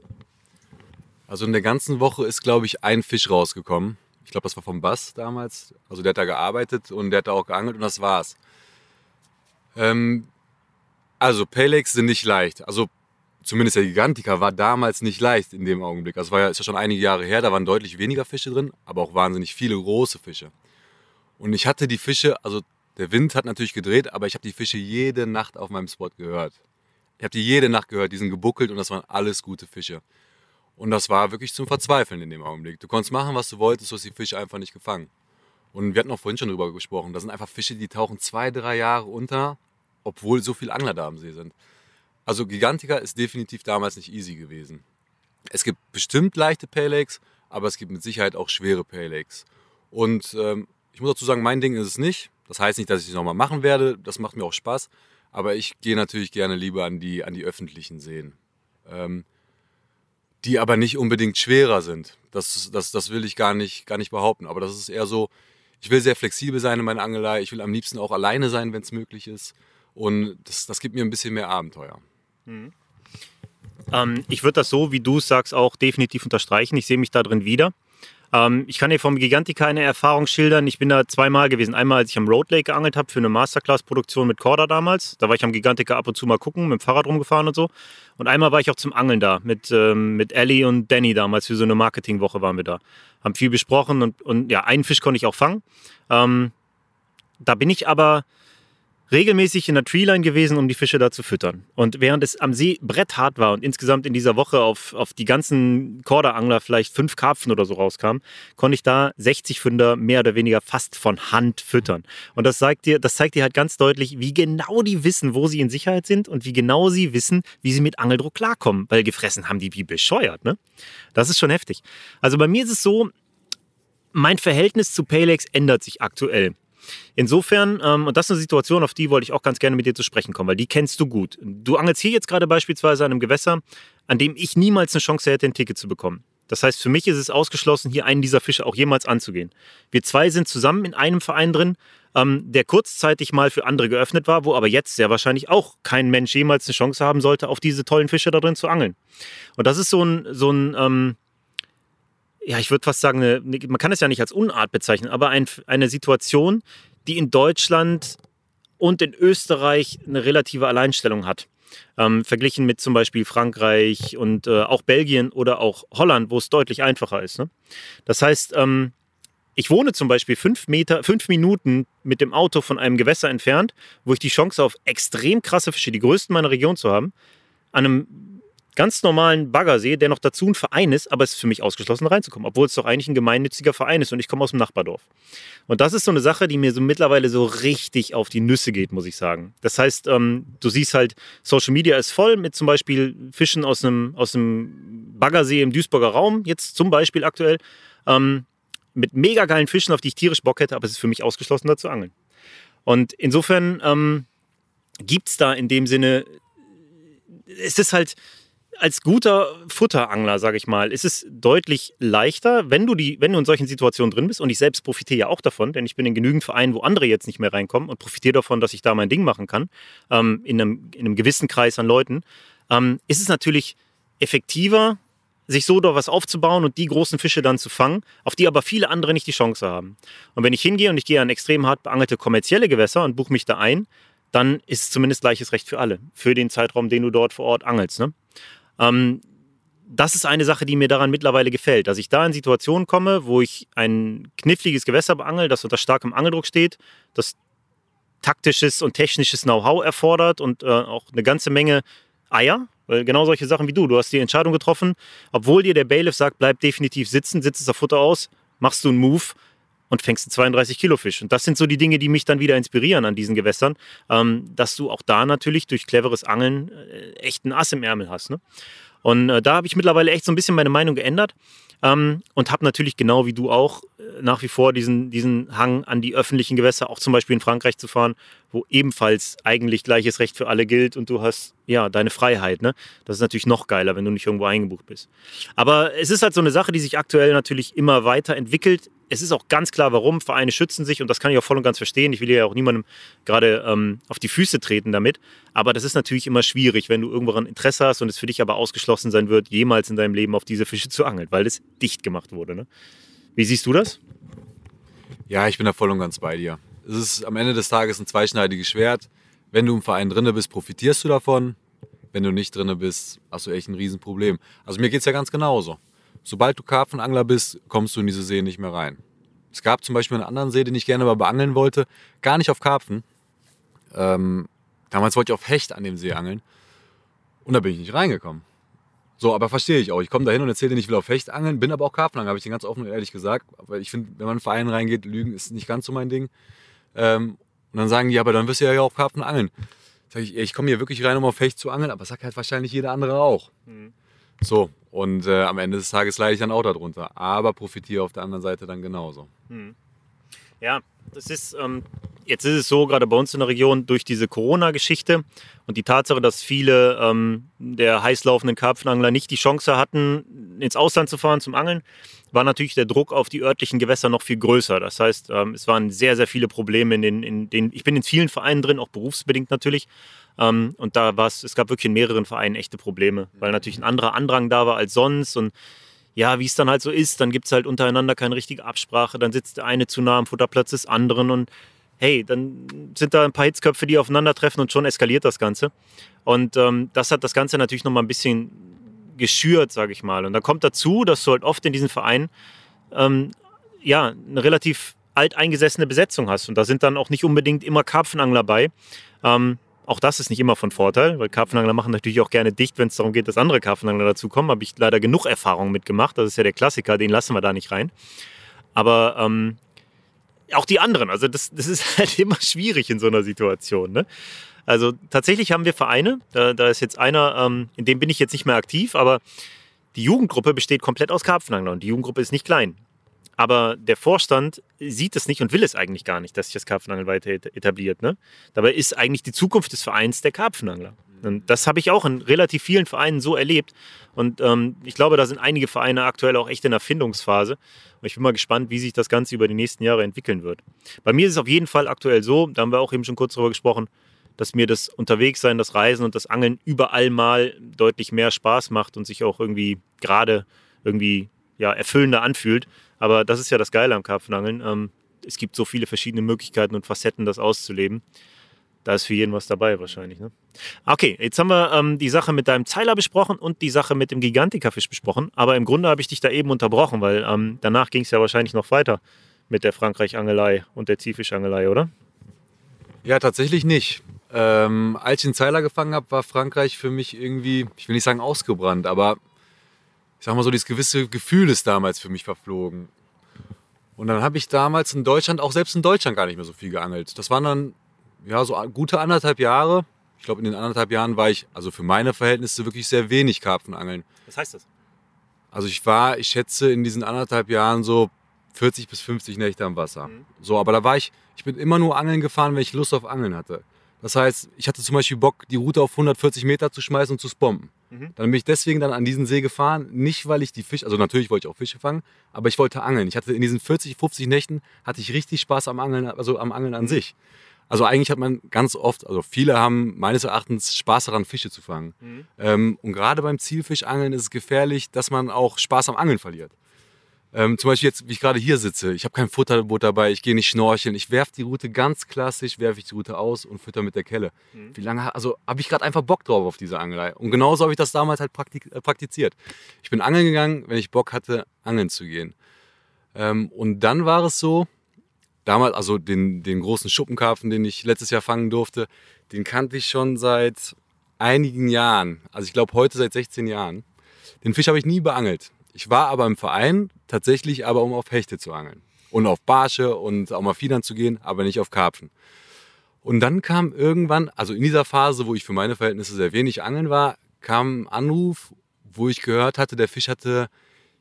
Also in der ganzen Woche ist, glaube ich, ein Fisch rausgekommen. Ich glaube, das war vom Bass damals. Also der hat da gearbeitet und der hat da auch geangelt und das war's. Ähm, also Pelex sind nicht leicht. Also zumindest der Gigantica war damals nicht leicht in dem Augenblick. Das war ja, ist ja schon einige Jahre her, da waren deutlich weniger Fische drin, aber auch wahnsinnig viele große Fische. Und ich hatte die Fische, also der Wind hat natürlich gedreht, aber ich habe die Fische jede Nacht auf meinem Spot gehört. Ich habe die jede Nacht gehört, die sind gebuckelt und das waren alles gute Fische. Und das war wirklich zum Verzweifeln in dem Augenblick. Du konntest machen, was du wolltest, du hast die Fische einfach nicht gefangen. Und wir hatten auch vorhin schon drüber gesprochen. Das sind einfach Fische, die tauchen zwei, drei Jahre unter, obwohl so viele Angler da am See sind. Also Gigantica ist definitiv damals nicht easy gewesen. Es gibt bestimmt leichte Paylakes, aber es gibt mit Sicherheit auch schwere Paylakes. Und ähm, ich muss dazu sagen, mein Ding ist es nicht. Das heißt nicht, dass ich es nochmal machen werde. Das macht mir auch Spaß. Aber ich gehe natürlich gerne lieber an die, an die öffentlichen Seen. Ähm, die aber nicht unbedingt schwerer sind. Das, das, das will ich gar nicht, gar nicht behaupten. Aber das ist eher so, ich will sehr flexibel sein in meiner Angelei. Ich will am liebsten auch alleine sein, wenn es möglich ist. Und das, das gibt mir ein bisschen mehr Abenteuer. Ähm, ich würde das so, wie du es sagst, auch definitiv unterstreichen. Ich sehe mich da drin wieder. Ähm, ich kann dir vom Gigantica eine Erfahrung schildern. Ich bin da zweimal gewesen. Einmal, als ich am Road Lake geangelt habe für eine Masterclass-Produktion mit Corda damals. Da war ich am Gigantica ab und zu mal gucken, mit dem Fahrrad rumgefahren und so. Und einmal war ich auch zum Angeln da mit, ähm, mit Ellie und Danny damals. Für so eine Marketingwoche waren wir da. Haben viel besprochen und, und ja, einen Fisch konnte ich auch fangen. Ähm, da bin ich aber regelmäßig in der Treeline gewesen, um die Fische da zu füttern. Und während es am See bretthart war und insgesamt in dieser Woche auf, auf die ganzen Korderangler vielleicht fünf Karpfen oder so rauskamen, konnte ich da 60 Fünder mehr oder weniger fast von Hand füttern. Und das zeigt dir, das zeigt dir halt ganz deutlich, wie genau die wissen, wo sie in Sicherheit sind und wie genau sie wissen, wie sie mit Angeldruck klarkommen. Weil gefressen haben die wie bescheuert, ne? Das ist schon heftig. Also bei mir ist es so, mein Verhältnis zu Paylex ändert sich aktuell. Insofern, ähm, und das ist eine Situation, auf die wollte ich auch ganz gerne mit dir zu sprechen kommen, weil die kennst du gut. Du angelst hier jetzt gerade beispielsweise an einem Gewässer, an dem ich niemals eine Chance hätte, ein Ticket zu bekommen. Das heißt, für mich ist es ausgeschlossen, hier einen dieser Fische auch jemals anzugehen. Wir zwei sind zusammen in einem Verein drin. ähm, der kurzzeitig mal für andere geöffnet war, wo aber jetzt sehr wahrscheinlich auch kein Mensch jemals eine Chance haben sollte, auf diese tollen Fische da drin zu angeln. Und das ist so ein, so ein ähm, ja, ich würde fast sagen, eine, man kann es ja nicht als Unart bezeichnen, aber ein, eine Situation, die in Deutschland und in Österreich eine relative Alleinstellung hat. Ähm, verglichen mit zum Beispiel Frankreich und äh, auch Belgien oder auch Holland, wo es deutlich einfacher ist. Ne? Das heißt, ähm, ich wohne zum Beispiel fünf, Meter, fünf Minuten mit dem Auto von einem Gewässer entfernt, wo ich die Chance auf extrem krasse Fische, die größten meiner Region zu haben, an einem ganz normalen Baggersee, der noch dazu ein Verein ist, aber es ist für mich ausgeschlossen reinzukommen, obwohl es doch eigentlich ein gemeinnütziger Verein ist und ich komme aus dem Nachbardorf. Und das ist so eine Sache, die mir so mittlerweile so richtig auf die Nüsse geht, muss ich sagen. Das heißt, ähm, du siehst halt, Social Media ist voll mit zum Beispiel Fischen aus einem, aus einem Baggersee im Duisburger Raum, jetzt zum Beispiel aktuell, ähm, mit mega geilen Fischen, auf die ich tierisch Bock hätte, aber es ist für mich ausgeschlossen, da zu angeln. Und insofern ähm, gibt es da in dem Sinne, es ist halt, als guter Futterangler, sage ich mal, ist es deutlich leichter, wenn du, die, wenn du in solchen Situationen drin bist. Und ich selbst profitiere ja auch davon, denn ich bin in genügend Vereinen, wo andere jetzt nicht mehr reinkommen und profitiere davon, dass ich da mein Ding machen kann, ähm, in, einem, in, einem, gewissen Kreis an Leuten. Ähm, ist es natürlich effektiver, sich so doch was aufzubauen und die großen Fische dann zu fangen, auf die aber viele andere nicht die Chance haben. Und wenn ich hingehe und ich gehe an extrem hart beangelte kommerzielle Gewässer und buche mich da ein, dann ist es zumindest gleiches Recht für alle, für den Zeitraum, den du dort vor Ort angelst. Ne? Ähm, das ist eine Sache, die mir daran mittlerweile gefällt, dass ich da in Situationen komme, wo ich ein kniffliges Gewässer beangel, das unter starkem Angeldruck steht, das taktisches und technisches Know-how erfordert und äh, auch eine ganze Menge Eier, weil genau solche Sachen wie du, du hast die Entscheidung getroffen, obwohl dir der Bailiff sagt, bleib definitiv sitzen, sitzt das Futter aus, machst du einen Move und fängst einen 32 Kilo Fisch. Und das sind so die Dinge, die mich dann wieder inspirieren an diesen Gewässern, ähm, dass du auch da natürlich durch cleveres Angeln äh, echt ein Ass im Ärmel hast. Ne? Und äh, da habe ich mittlerweile echt so ein bisschen meine Meinung geändert. Ähm, und habe natürlich genau wie du auch äh, nach wie vor diesen, diesen Hang an die öffentlichen Gewässer, auch zum Beispiel in Frankreich zu fahren, wo ebenfalls eigentlich gleiches Recht für alle gilt und du hast ja deine Freiheit. Ne? Das ist natürlich noch geiler, wenn du nicht irgendwo eingebucht bist. Aber es ist halt so eine Sache, die sich aktuell natürlich immer weiter entwickelt es ist auch ganz klar, warum. Vereine schützen sich und das kann ich auch voll und ganz verstehen. Ich will ja auch niemandem gerade ähm, auf die Füße treten damit. Aber das ist natürlich immer schwierig, wenn du irgendwo ein Interesse hast und es für dich aber ausgeschlossen sein wird, jemals in deinem Leben auf diese Fische zu angeln, weil es dicht gemacht wurde. Ne? Wie siehst du das? Ja, ich bin da voll und ganz bei dir. Es ist am Ende des Tages ein zweischneidiges Schwert. Wenn du im Verein drinne bist, profitierst du davon. Wenn du nicht drinne bist, hast du echt ein Riesenproblem. Also mir geht es ja ganz genauso. Sobald du Karpfenangler bist, kommst du in diese See nicht mehr rein. Es gab zum Beispiel einen anderen See, den ich gerne mal beangeln wollte, gar nicht auf Karpfen. Ähm, damals wollte ich auf Hecht an dem See angeln und da bin ich nicht reingekommen. So, aber verstehe ich auch. Ich komme da hin und erzähle, ich will auf Hecht angeln, bin aber auch Karpfenangler, habe ich den ganz offen und ehrlich gesagt. Weil ich finde, wenn man in einen Verein reingeht, Lügen ist nicht ganz so mein Ding. Ähm, und dann sagen die, aber dann wirst du ja auf Karpfen angeln. Sag ich, ich komme hier wirklich rein, um auf Hecht zu angeln, aber das sagt halt wahrscheinlich jeder andere auch. Mhm. So, und äh, am Ende des Tages leide ich dann auch darunter, aber profitiere auf der anderen Seite dann genauso. Hm. Ja, das ist, ähm, jetzt ist es so, gerade bei uns in der Region, durch diese Corona-Geschichte und die Tatsache, dass viele ähm, der heißlaufenden Karpfenangler nicht die Chance hatten, ins Ausland zu fahren zum Angeln, war natürlich der Druck auf die örtlichen Gewässer noch viel größer. Das heißt, ähm, es waren sehr, sehr viele Probleme in den, in den, ich bin in vielen Vereinen drin, auch berufsbedingt natürlich, ähm, und da war es, es gab wirklich in mehreren Vereinen echte Probleme, weil natürlich ein anderer Andrang da war als sonst und ja, wie es dann halt so ist, dann gibt es halt untereinander keine richtige Absprache, dann sitzt der eine zu nah am Futterplatz des anderen und hey, dann sind da ein paar Hitzköpfe, die aufeinandertreffen und schon eskaliert das Ganze. Und ähm, das hat das Ganze natürlich nochmal ein bisschen geschürt, sage ich mal. Und da kommt dazu, dass du halt oft in diesen Vereinen ähm, ja, eine relativ alteingesessene Besetzung hast. Und da sind dann auch nicht unbedingt immer Karpfenangler bei. Ähm, auch das ist nicht immer von Vorteil, weil Karpfenangler machen natürlich auch gerne dicht, wenn es darum geht, dass andere Karpfenangler dazukommen. Habe ich leider genug Erfahrung mitgemacht. Das ist ja der Klassiker, den lassen wir da nicht rein. Aber ähm, auch die anderen, also das, das ist halt immer schwierig in so einer Situation. Ne? Also tatsächlich haben wir Vereine, da, da ist jetzt einer, ähm, in dem bin ich jetzt nicht mehr aktiv, aber die Jugendgruppe besteht komplett aus Karpfenanglern und die Jugendgruppe ist nicht klein. Aber der Vorstand sieht es nicht und will es eigentlich gar nicht, dass sich das Karpfenangeln weiter etabliert. Ne? Dabei ist eigentlich die Zukunft des Vereins der Karpfenangler. Und das habe ich auch in relativ vielen Vereinen so erlebt. Und ähm, ich glaube, da sind einige Vereine aktuell auch echt in der Findungsphase. Und ich bin mal gespannt, wie sich das Ganze über die nächsten Jahre entwickeln wird. Bei mir ist es auf jeden Fall aktuell so, da haben wir auch eben schon kurz darüber gesprochen, dass mir das Unterwegssein, das Reisen und das Angeln überall mal deutlich mehr Spaß macht und sich auch irgendwie gerade irgendwie ja, erfüllender anfühlt. Aber das ist ja das Geile am Karpfenangeln. Ähm, es gibt so viele verschiedene Möglichkeiten und Facetten, das auszuleben. Da ist für jeden was dabei wahrscheinlich. Ne? Okay, jetzt haben wir ähm, die Sache mit deinem Zeiler besprochen und die Sache mit dem Gigantikafisch besprochen. Aber im Grunde habe ich dich da eben unterbrochen, weil ähm, danach ging es ja wahrscheinlich noch weiter mit der Frankreich-Angelei und der Zielfischangelei, oder? Ja, tatsächlich nicht. Ähm, als ich den Zeiler gefangen habe, war Frankreich für mich irgendwie, ich will nicht sagen ausgebrannt, aber ich sag mal so, dieses gewisse Gefühl ist damals für mich verflogen. Und dann habe ich damals in Deutschland, auch selbst in Deutschland gar nicht mehr so viel geangelt. Das waren dann ja so gute anderthalb Jahre. Ich glaube, in den anderthalb Jahren war ich, also für meine Verhältnisse, wirklich sehr wenig Karpfenangeln. Was heißt das? Also ich war, ich schätze, in diesen anderthalb Jahren so 40 bis 50 Nächte am Wasser. Mhm. So, aber da war ich, ich bin immer nur angeln gefahren, wenn ich Lust auf Angeln hatte. Das heißt, ich hatte zum Beispiel Bock, die Route auf 140 Meter zu schmeißen und zu spomben. Mhm. Dann bin ich deswegen dann an diesen See gefahren, nicht weil ich die Fische, also natürlich wollte ich auch Fische fangen, aber ich wollte angeln. Ich hatte in diesen 40, 50 Nächten hatte ich richtig Spaß am Angeln, also am Angeln an mhm. sich. Also eigentlich hat man ganz oft, also viele haben meines Erachtens Spaß daran, Fische zu fangen. Mhm. Ähm, und gerade beim Zielfischangeln ist es gefährlich, dass man auch Spaß am Angeln verliert. Ähm, zum Beispiel jetzt, wie ich gerade hier sitze, ich habe kein Futterboot dabei, ich gehe nicht schnorcheln, ich werfe die Route ganz klassisch, werfe ich die Route aus und fütter mit der Kelle. Mhm. Wie lange, also habe ich gerade einfach Bock drauf auf diese Angelei. Und genauso habe ich das damals halt äh, praktiziert. Ich bin angeln gegangen, wenn ich Bock hatte, angeln zu gehen. Ähm, und dann war es so, damals, also den, den großen Schuppenkarpfen, den ich letztes Jahr fangen durfte, den kannte ich schon seit einigen Jahren. Also ich glaube heute seit 16 Jahren. Den Fisch habe ich nie beangelt. Ich war aber im Verein tatsächlich aber, um auf Hechte zu angeln. Und auf Barsche und auch mal Fiedern zu gehen, aber nicht auf Karpfen. Und dann kam irgendwann, also in dieser Phase, wo ich für meine Verhältnisse sehr wenig angeln war, kam ein Anruf, wo ich gehört hatte, der Fisch hatte,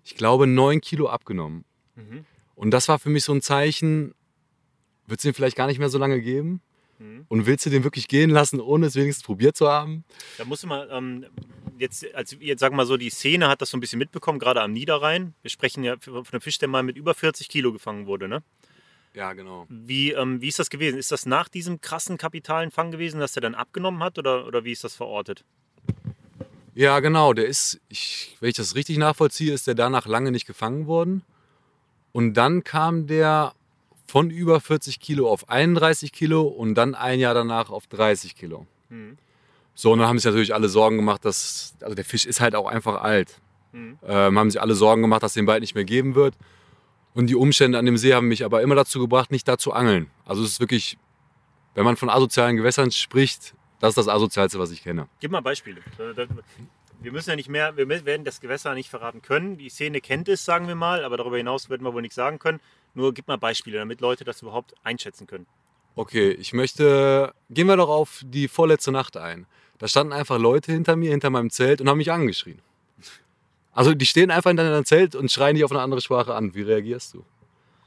ich glaube, neun Kilo abgenommen. Mhm. Und das war für mich so ein Zeichen, wird es den vielleicht gar nicht mehr so lange geben? Mhm. Und willst du den wirklich gehen lassen, ohne es wenigstens probiert zu haben? Da musst du mal, ähm, jetzt, als, jetzt sagen wir mal so, die Szene hat das so ein bisschen mitbekommen, gerade am Niederrhein. Wir sprechen ja von einem Fisch, der mal mit über 40 Kilo gefangen wurde, ne? Ja, genau. Wie, ähm, wie ist das gewesen? Ist das nach diesem krassen kapitalen Fang gewesen, dass der dann abgenommen hat oder, oder wie ist das verortet? Ja, genau. Der ist, ich, wenn ich das richtig nachvollziehe, ist der danach lange nicht gefangen worden. Und dann kam der von über 40 Kilo auf 31 Kilo und dann ein Jahr danach auf 30 Kilo. Mhm. So, und dann haben sich natürlich alle Sorgen gemacht, dass, also der Fisch ist halt auch einfach alt. Mhm. Ähm, haben sich alle Sorgen gemacht, dass es den bald nicht mehr geben wird. Und die Umstände an dem See haben mich aber immer dazu gebracht, nicht da zu angeln. Also es ist wirklich, wenn man von asozialen Gewässern spricht, das ist das Asozialste, was ich kenne. Gib mal Beispiele. Wir müssen ja nicht mehr, wir werden das Gewässer nicht verraten können. Die Szene kennt es, sagen wir mal, aber darüber hinaus werden wir wohl nichts sagen können. Nur gib mal Beispiele, damit Leute das überhaupt einschätzen können. Okay, ich möchte, gehen wir doch auf die vorletzte Nacht ein. Da standen einfach Leute hinter mir, hinter meinem Zelt und haben mich angeschrien. Also die stehen einfach hinter deinem Zelt und schreien dich auf eine andere Sprache an. Wie reagierst du?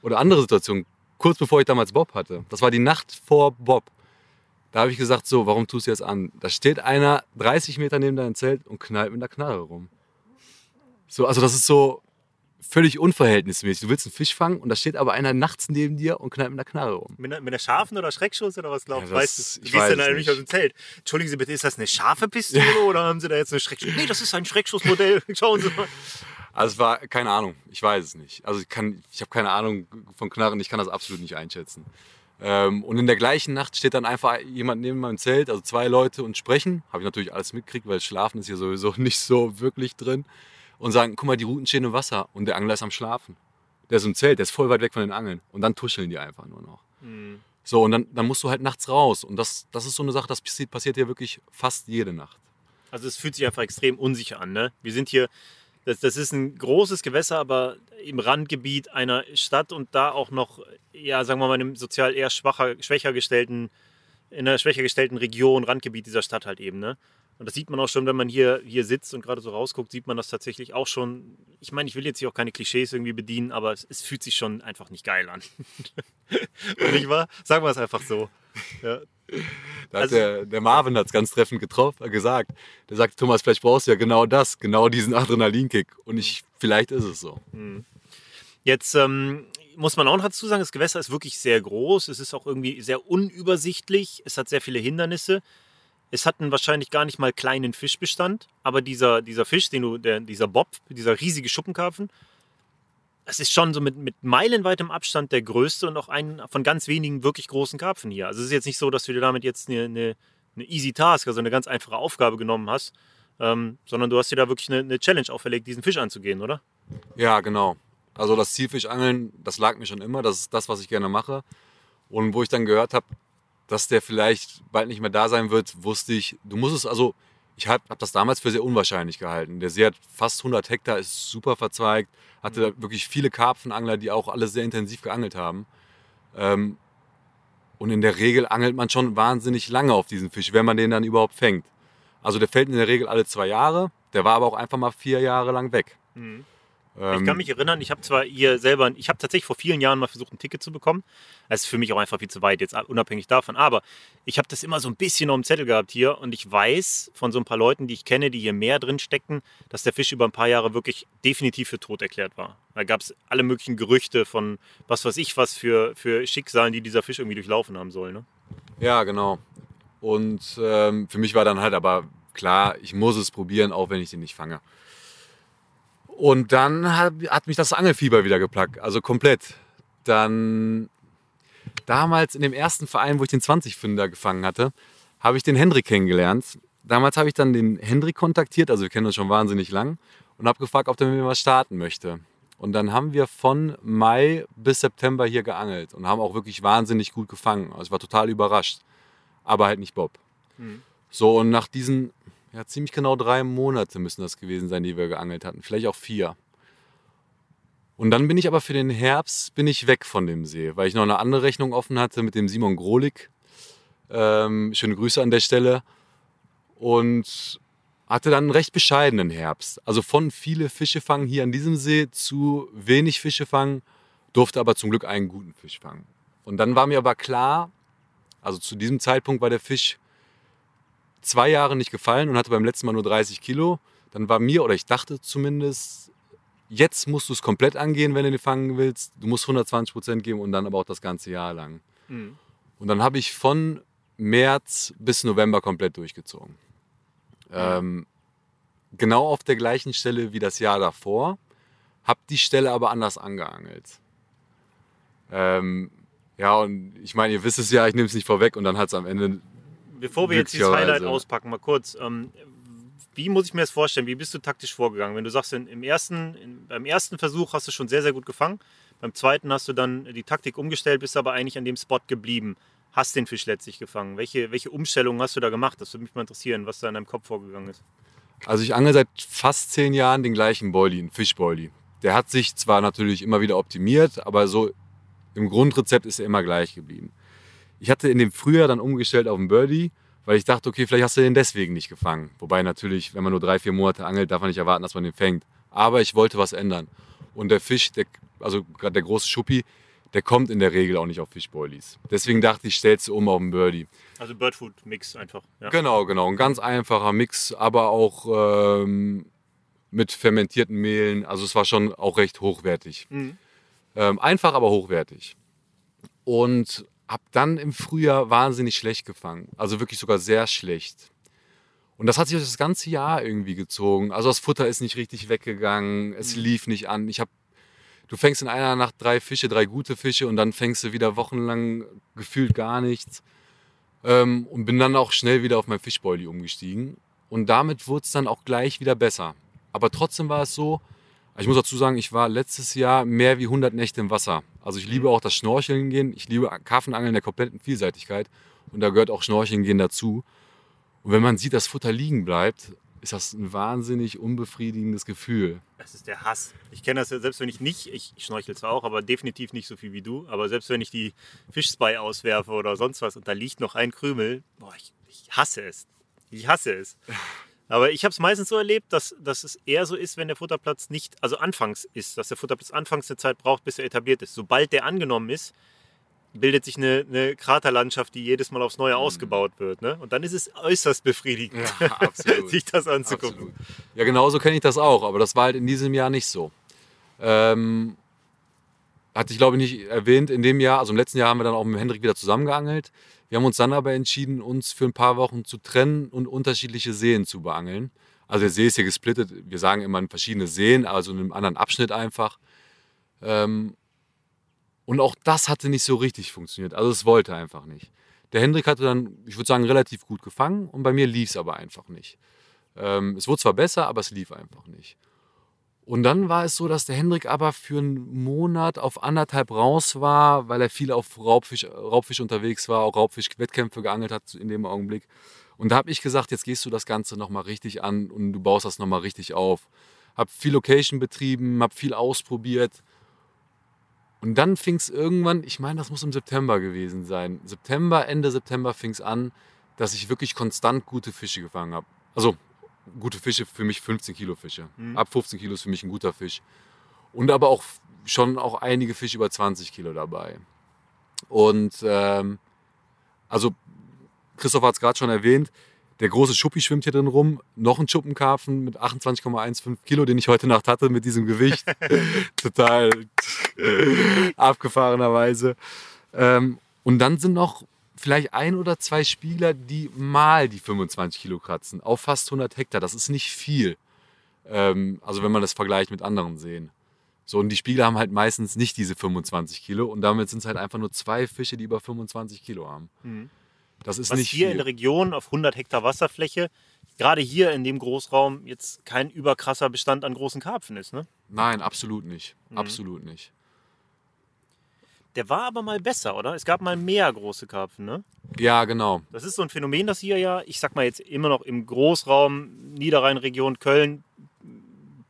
Oder andere Situation, kurz bevor ich damals Bob hatte. Das war die Nacht vor Bob. Da habe ich gesagt, so, warum tust du jetzt an? Da steht einer 30 Meter neben deinem Zelt und knallt mit der Knarre rum. So, also das ist so, völlig unverhältnismäßig. Du willst einen Fisch fangen und da steht aber einer nachts neben dir und knallt mit einer Knarre rum. Mit einer, mit einer scharfen oder Schreckschuss oder was glaubst ja, weißt du? Du gehst dann nämlich aus dem Zelt. Entschuldigen Sie bitte, ist das eine scharfe Pistole oder haben Sie da jetzt eine Schreckschuss? Nee, das ist ein Schreckschussmodell. Schauen Sie mal. Also es war, keine Ahnung, ich weiß es nicht. Also ich, ich habe keine Ahnung von Knarren, ich kann das absolut nicht einschätzen. Ähm, und in der gleichen Nacht steht dann einfach jemand neben meinem Zelt, also zwei Leute und sprechen. Habe ich natürlich alles mitgekriegt, weil Schlafen ist hier sowieso nicht so wirklich drin und sagen, guck mal, die Routen stehen im Wasser und der Angler ist am Schlafen. Der ist im Zelt, der ist voll weit weg von den Angeln. Und dann tuscheln die einfach nur noch. Mhm. So, und dann, dann musst du halt nachts raus. Und das, das ist so eine Sache, das passiert, passiert hier wirklich fast jede Nacht. Also es fühlt sich einfach extrem unsicher an. Ne? Wir sind hier, das, das ist ein großes Gewässer, aber im Randgebiet einer Stadt und da auch noch, ja, sagen wir mal, in einem sozial eher schwacher, schwächer gestellten, in einer schwächer gestellten Region, Randgebiet dieser Stadt halt eben. Ne? Und das sieht man auch schon, wenn man hier, hier sitzt und gerade so rausguckt, sieht man das tatsächlich auch schon. Ich meine, ich will jetzt hier auch keine Klischees irgendwie bedienen, aber es, es fühlt sich schon einfach nicht geil an. und ich war, sagen wir es einfach so. Ja. Da also, der, der, Marvin hat es ganz treffend getroffen, äh, gesagt. Der sagt, Thomas, vielleicht brauchst du ja genau das, genau diesen Adrenalinkick. Und ich, vielleicht ist es so. Hm. Jetzt ähm, muss man auch noch dazu sagen, das Gewässer ist wirklich sehr groß. Es ist auch irgendwie sehr unübersichtlich. Es hat sehr viele Hindernisse. Es hat einen wahrscheinlich gar nicht mal kleinen Fischbestand, aber dieser, dieser Fisch, den du, der, dieser Bob, dieser riesige Schuppenkarpfen, das ist schon so mit, mit meilenweitem Abstand der größte und auch ein von ganz wenigen wirklich großen Karpfen hier. Also es ist jetzt nicht so, dass du dir damit jetzt eine, eine, eine easy Task, also eine ganz einfache Aufgabe genommen hast, ähm, sondern du hast dir da wirklich eine, eine Challenge auferlegt, diesen Fisch anzugehen, oder? Ja, genau. Also das Zielfischangeln, das lag mir schon immer, das ist das, was ich gerne mache. Und wo ich dann gehört habe, dass der vielleicht bald nicht mehr da sein wird, wusste ich, du musst es, also ich habe hab das damals für sehr unwahrscheinlich gehalten. Der See hat fast 100 Hektar, ist super verzweigt, hatte da wirklich viele Karpfenangler, die auch alle sehr intensiv geangelt haben. Ähm, und in der Regel angelt man schon wahnsinnig lange auf diesen Fisch, wenn man den dann überhaupt fängt. Also der fällt in der Regel alle zwei Jahre, der war aber auch einfach mal vier Jahre lang weg. Mhm. Ähm, ich kann mich erinnern, ich habe zwar hier selber, ich habe tatsächlich vor vielen Jahren mal versucht, ein Ticket zu bekommen. Das ist für mich auch einfach viel zu weit, jetzt unabhängig davon. Aber ich habe das immer so ein bisschen auf dem Zettel gehabt hier und ich weiß von so ein paar Leuten, die ich kenne, die hier mehr drin steckten, dass der Fisch über ein paar Jahre wirklich definitiv für tot erklärt war. Da gab es alle möglichen Gerüchte von was weiß ich was für, für Schicksalen, die dieser Fisch irgendwie durchlaufen haben soll. Ne? Ja, genau. Und ähm, für mich war dann halt aber klar, ich muss es probieren, auch wenn ich den nicht fange. Und dann hat, hat mich das Angelfieber wieder geplackt, also komplett. Dann damals in dem ersten Verein, wo ich den 20-Fünder gefangen hatte, habe ich den Hendrik kennengelernt. Damals habe ich dann den Hendrik kontaktiert, also wir kennen uns schon wahnsinnig lang, und habe gefragt, ob der mit mir was starten möchte. Und dann haben wir von Mai bis September hier geangelt und haben auch wirklich wahnsinnig gut gefangen. Also ich war total überrascht. Aber halt nicht Bob. Mhm. So, und nach diesen ja, ziemlich genau drei Monate müssen das gewesen sein, die wir geangelt hatten. Vielleicht auch vier. Und dann bin ich aber für den Herbst bin ich weg von dem See, weil ich noch eine andere Rechnung offen hatte mit dem Simon Grolik. Ähm, schöne Grüße an der Stelle. Und hatte dann einen recht bescheidenen Herbst. Also von viele Fische fangen hier an diesem See zu wenig Fische fangen, durfte aber zum Glück einen guten Fisch fangen. Und dann war mir aber klar, also zu diesem Zeitpunkt war der Fisch zwei Jahre nicht gefallen und hatte beim letzten Mal nur 30 Kilo. Dann war mir, oder ich dachte zumindest, jetzt musst du es komplett angehen, wenn du den fangen willst. Du musst 120 Prozent geben und dann aber auch das ganze Jahr lang. Mhm. Und dann habe ich von März bis November komplett durchgezogen. Mhm. Ähm, genau auf der gleichen Stelle wie das Jahr davor, habe die Stelle aber anders angeangelt. Ähm, ja, und ich meine, ihr wisst es ja, ich nehme es nicht vorweg und dann hat es am Ende Bevor wir jetzt dieses Highlight auspacken, mal kurz. Ähm, wie muss ich mir das vorstellen? Wie bist du taktisch vorgegangen? Wenn du sagst, im ersten, in, beim ersten Versuch hast du schon sehr, sehr gut gefangen. Beim zweiten hast du dann die Taktik umgestellt, bist aber eigentlich an dem Spot geblieben. Hast den Fisch letztlich gefangen. Welche, welche Umstellungen hast du da gemacht? Das würde mich mal interessieren, was da in deinem Kopf vorgegangen ist. Also ich angel seit fast zehn Jahren den gleichen Boilie, einen Fischboilie. Der hat sich zwar natürlich immer wieder optimiert, aber so im Grundrezept ist er immer gleich geblieben. Ich hatte in dem Frühjahr dann umgestellt auf einen Birdie, weil ich dachte, okay, vielleicht hast du den deswegen nicht gefangen. Wobei natürlich, wenn man nur drei, vier Monate angelt, darf man nicht erwarten, dass man den fängt. Aber ich wollte was ändern. Und der Fisch, der, also gerade der große Schuppi, der kommt in der Regel auch nicht auf Fischboilies. Deswegen dachte ich, stellst du um auf einen Birdie. Also Birdfood-Mix einfach. Ja. Genau, genau. Ein ganz einfacher Mix, aber auch ähm, mit fermentierten Mehlen. Also es war schon auch recht hochwertig. Mhm. Ähm, einfach, aber hochwertig. Und habe dann im Frühjahr wahnsinnig schlecht gefangen. Also wirklich sogar sehr schlecht. Und das hat sich das ganze Jahr irgendwie gezogen. Also das Futter ist nicht richtig weggegangen, es mhm. lief nicht an. Ich habe, du fängst in einer Nacht drei Fische, drei gute Fische und dann fängst du wieder wochenlang gefühlt gar nichts. Ähm, und bin dann auch schnell wieder auf mein Fischboili umgestiegen. Und damit wurde es dann auch gleich wieder besser. Aber trotzdem war es so, ich muss dazu sagen, ich war letztes Jahr mehr wie 100 Nächte im Wasser. Also ich liebe mhm. auch das Schnorcheln gehen. Ich liebe Karpfenangeln der kompletten Vielseitigkeit. Und da gehört auch Schnorcheln gehen dazu. Und wenn man sieht, dass Futter liegen bleibt, ist das ein wahnsinnig unbefriedigendes Gefühl. Das ist der Hass. Ich kenne das ja, selbst wenn ich nicht, ich schnorchel zwar auch, aber definitiv nicht so viel wie du, aber selbst wenn ich die Fischspy auswerfe oder sonst was und da liegt noch ein Krümel, boah, ich, ich hasse es. Ich hasse es. Aber ich habe es meistens so erlebt, dass, dass es eher so ist, wenn der Futterplatz nicht, also anfangs ist, dass der Futterplatz anfangs eine Zeit braucht, bis er etabliert ist. Sobald der angenommen ist, bildet sich eine, eine Kraterlandschaft, die jedes Mal aufs Neue mhm. ausgebaut wird. Ne? Und dann ist es äußerst befriedigend, ja, sich das anzugucken. Absolut. Ja, genauso kenne ich das auch, aber das war halt in diesem Jahr nicht so. Ähm, hatte ich glaube ich nicht erwähnt, in dem Jahr, also im letzten Jahr haben wir dann auch mit Hendrik wieder zusammengeangelt. Wir haben uns dann aber entschieden, uns für ein paar Wochen zu trennen und unterschiedliche Seen zu beangeln. Also der See ist hier gesplittet, wir sagen immer in verschiedene Seen, also in einem anderen Abschnitt einfach. Ähm, und auch das hatte nicht so richtig funktioniert. Also es wollte einfach nicht. Der Hendrik hatte dann, ich würde sagen, relativ gut gefangen und bei mir lief es aber einfach nicht. Ähm, es wurde zwar besser, aber es lief einfach nicht. Und dann war es so, dass der Hendrik aber für einen Monat auf anderthalb raus war, weil er viel auf Raubfisch, Raubfisch unterwegs war, auch Raubfisch-Wettkämpfe geangelt hat in dem Augenblick. Und da habe ich gesagt, jetzt gehst du das Ganze nochmal richtig an und du baust das nochmal richtig auf. Hab viel Location betrieben, hab viel ausprobiert. Und dann fing es irgendwann, ich meine, das muss im September gewesen sein. September, Ende September fing es an, dass ich wirklich konstant gute Fische gefangen habe. Also gute Fische für mich 15 Kilo Fische. Mhm. Ab 15 Kilo ist für mich ein guter Fisch. Und aber auch schon auch einige Fische über 20 Kilo dabei. Und ähm, also Christoph hat es gerade schon erwähnt, der große Schuppi schwimmt hier drin rum. Noch ein Schuppenkarpfen mit 28,15 Kilo, den ich heute Nacht hatte mit diesem Gewicht. Total abgefahrenerweise. Ähm, und dann sind noch vielleicht ein oder zwei Spieler, die mal die 25 Kilo kratzen, auf fast 100 Hektar. Das ist nicht viel. Ähm, also wenn man das vergleicht mit anderen Seen. So, und die Spieler haben halt meistens nicht diese 25 Kilo und damit sind es halt einfach nur zwei Fische, die über 25 Kilo haben. Mhm. Das ist Was nicht hier viel. in der Region auf 100 Hektar Wasserfläche, gerade hier in dem Großraum, jetzt kein überkrasser Bestand an großen Karpfen ist, ne? Nein, absolut nicht. Mhm. Absolut nicht. Der war aber mal besser, oder? Es gab mal mehr große Karpfen, ne? Ja, genau. Das ist so ein Phänomen, das hier ja, ich sag mal jetzt immer noch im Großraum Niederrhein-Region Köln,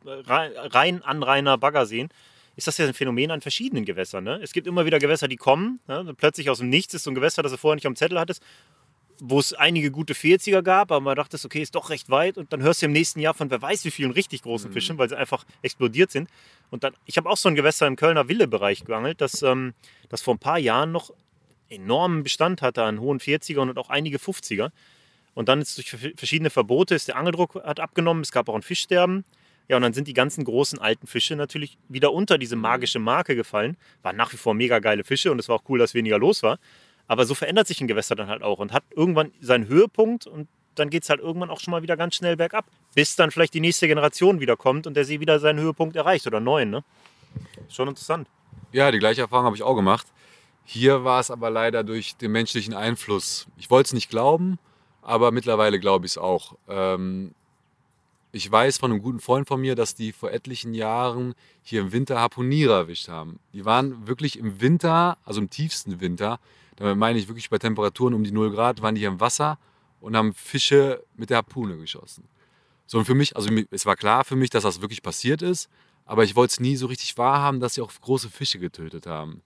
rein Anrainer Baggerseen, ist das ja ein Phänomen an verschiedenen Gewässern. Ne? Es gibt immer wieder Gewässer, die kommen. Ne? Plötzlich aus dem Nichts ist so ein Gewässer, das du vorher nicht am Zettel hattest wo es einige gute 40er gab, aber man dachte, okay, ist doch recht weit. Und dann hörst du im nächsten Jahr von wer weiß wie vielen richtig großen mhm. Fischen, weil sie einfach explodiert sind. Und dann, ich habe auch so ein Gewässer im Kölner Willebereich geangelt, das, ähm, das vor ein paar Jahren noch enormen Bestand hatte an hohen 40ern und auch einige 50er. Und dann ist durch verschiedene Verbote ist der Angeldruck hat abgenommen, es gab auch ein Fischsterben. Ja, und dann sind die ganzen großen alten Fische natürlich wieder unter diese magische Marke gefallen. Waren nach wie vor mega geile Fische und es war auch cool, dass weniger los war. Aber so verändert sich ein Gewässer dann halt auch und hat irgendwann seinen Höhepunkt und dann geht es halt irgendwann auch schon mal wieder ganz schnell bergab, bis dann vielleicht die nächste Generation wieder kommt und der See wieder seinen Höhepunkt erreicht oder neuen. Ne? Schon interessant. Ja, die gleiche Erfahrung habe ich auch gemacht. Hier war es aber leider durch den menschlichen Einfluss. Ich wollte es nicht glauben, aber mittlerweile glaube ich es auch. Ähm, ich weiß von einem guten Freund von mir, dass die vor etlichen Jahren hier im Winter Harpunierer erwischt haben. Die waren wirklich im Winter, also im tiefsten Winter, damit meine ich wirklich bei Temperaturen um die 0 Grad, waren die hier im Wasser und haben Fische mit der Harpune geschossen. So und für mich, also es war klar für mich, dass das wirklich passiert ist, aber ich wollte es nie so richtig wahrhaben, dass sie auch große Fische getötet haben.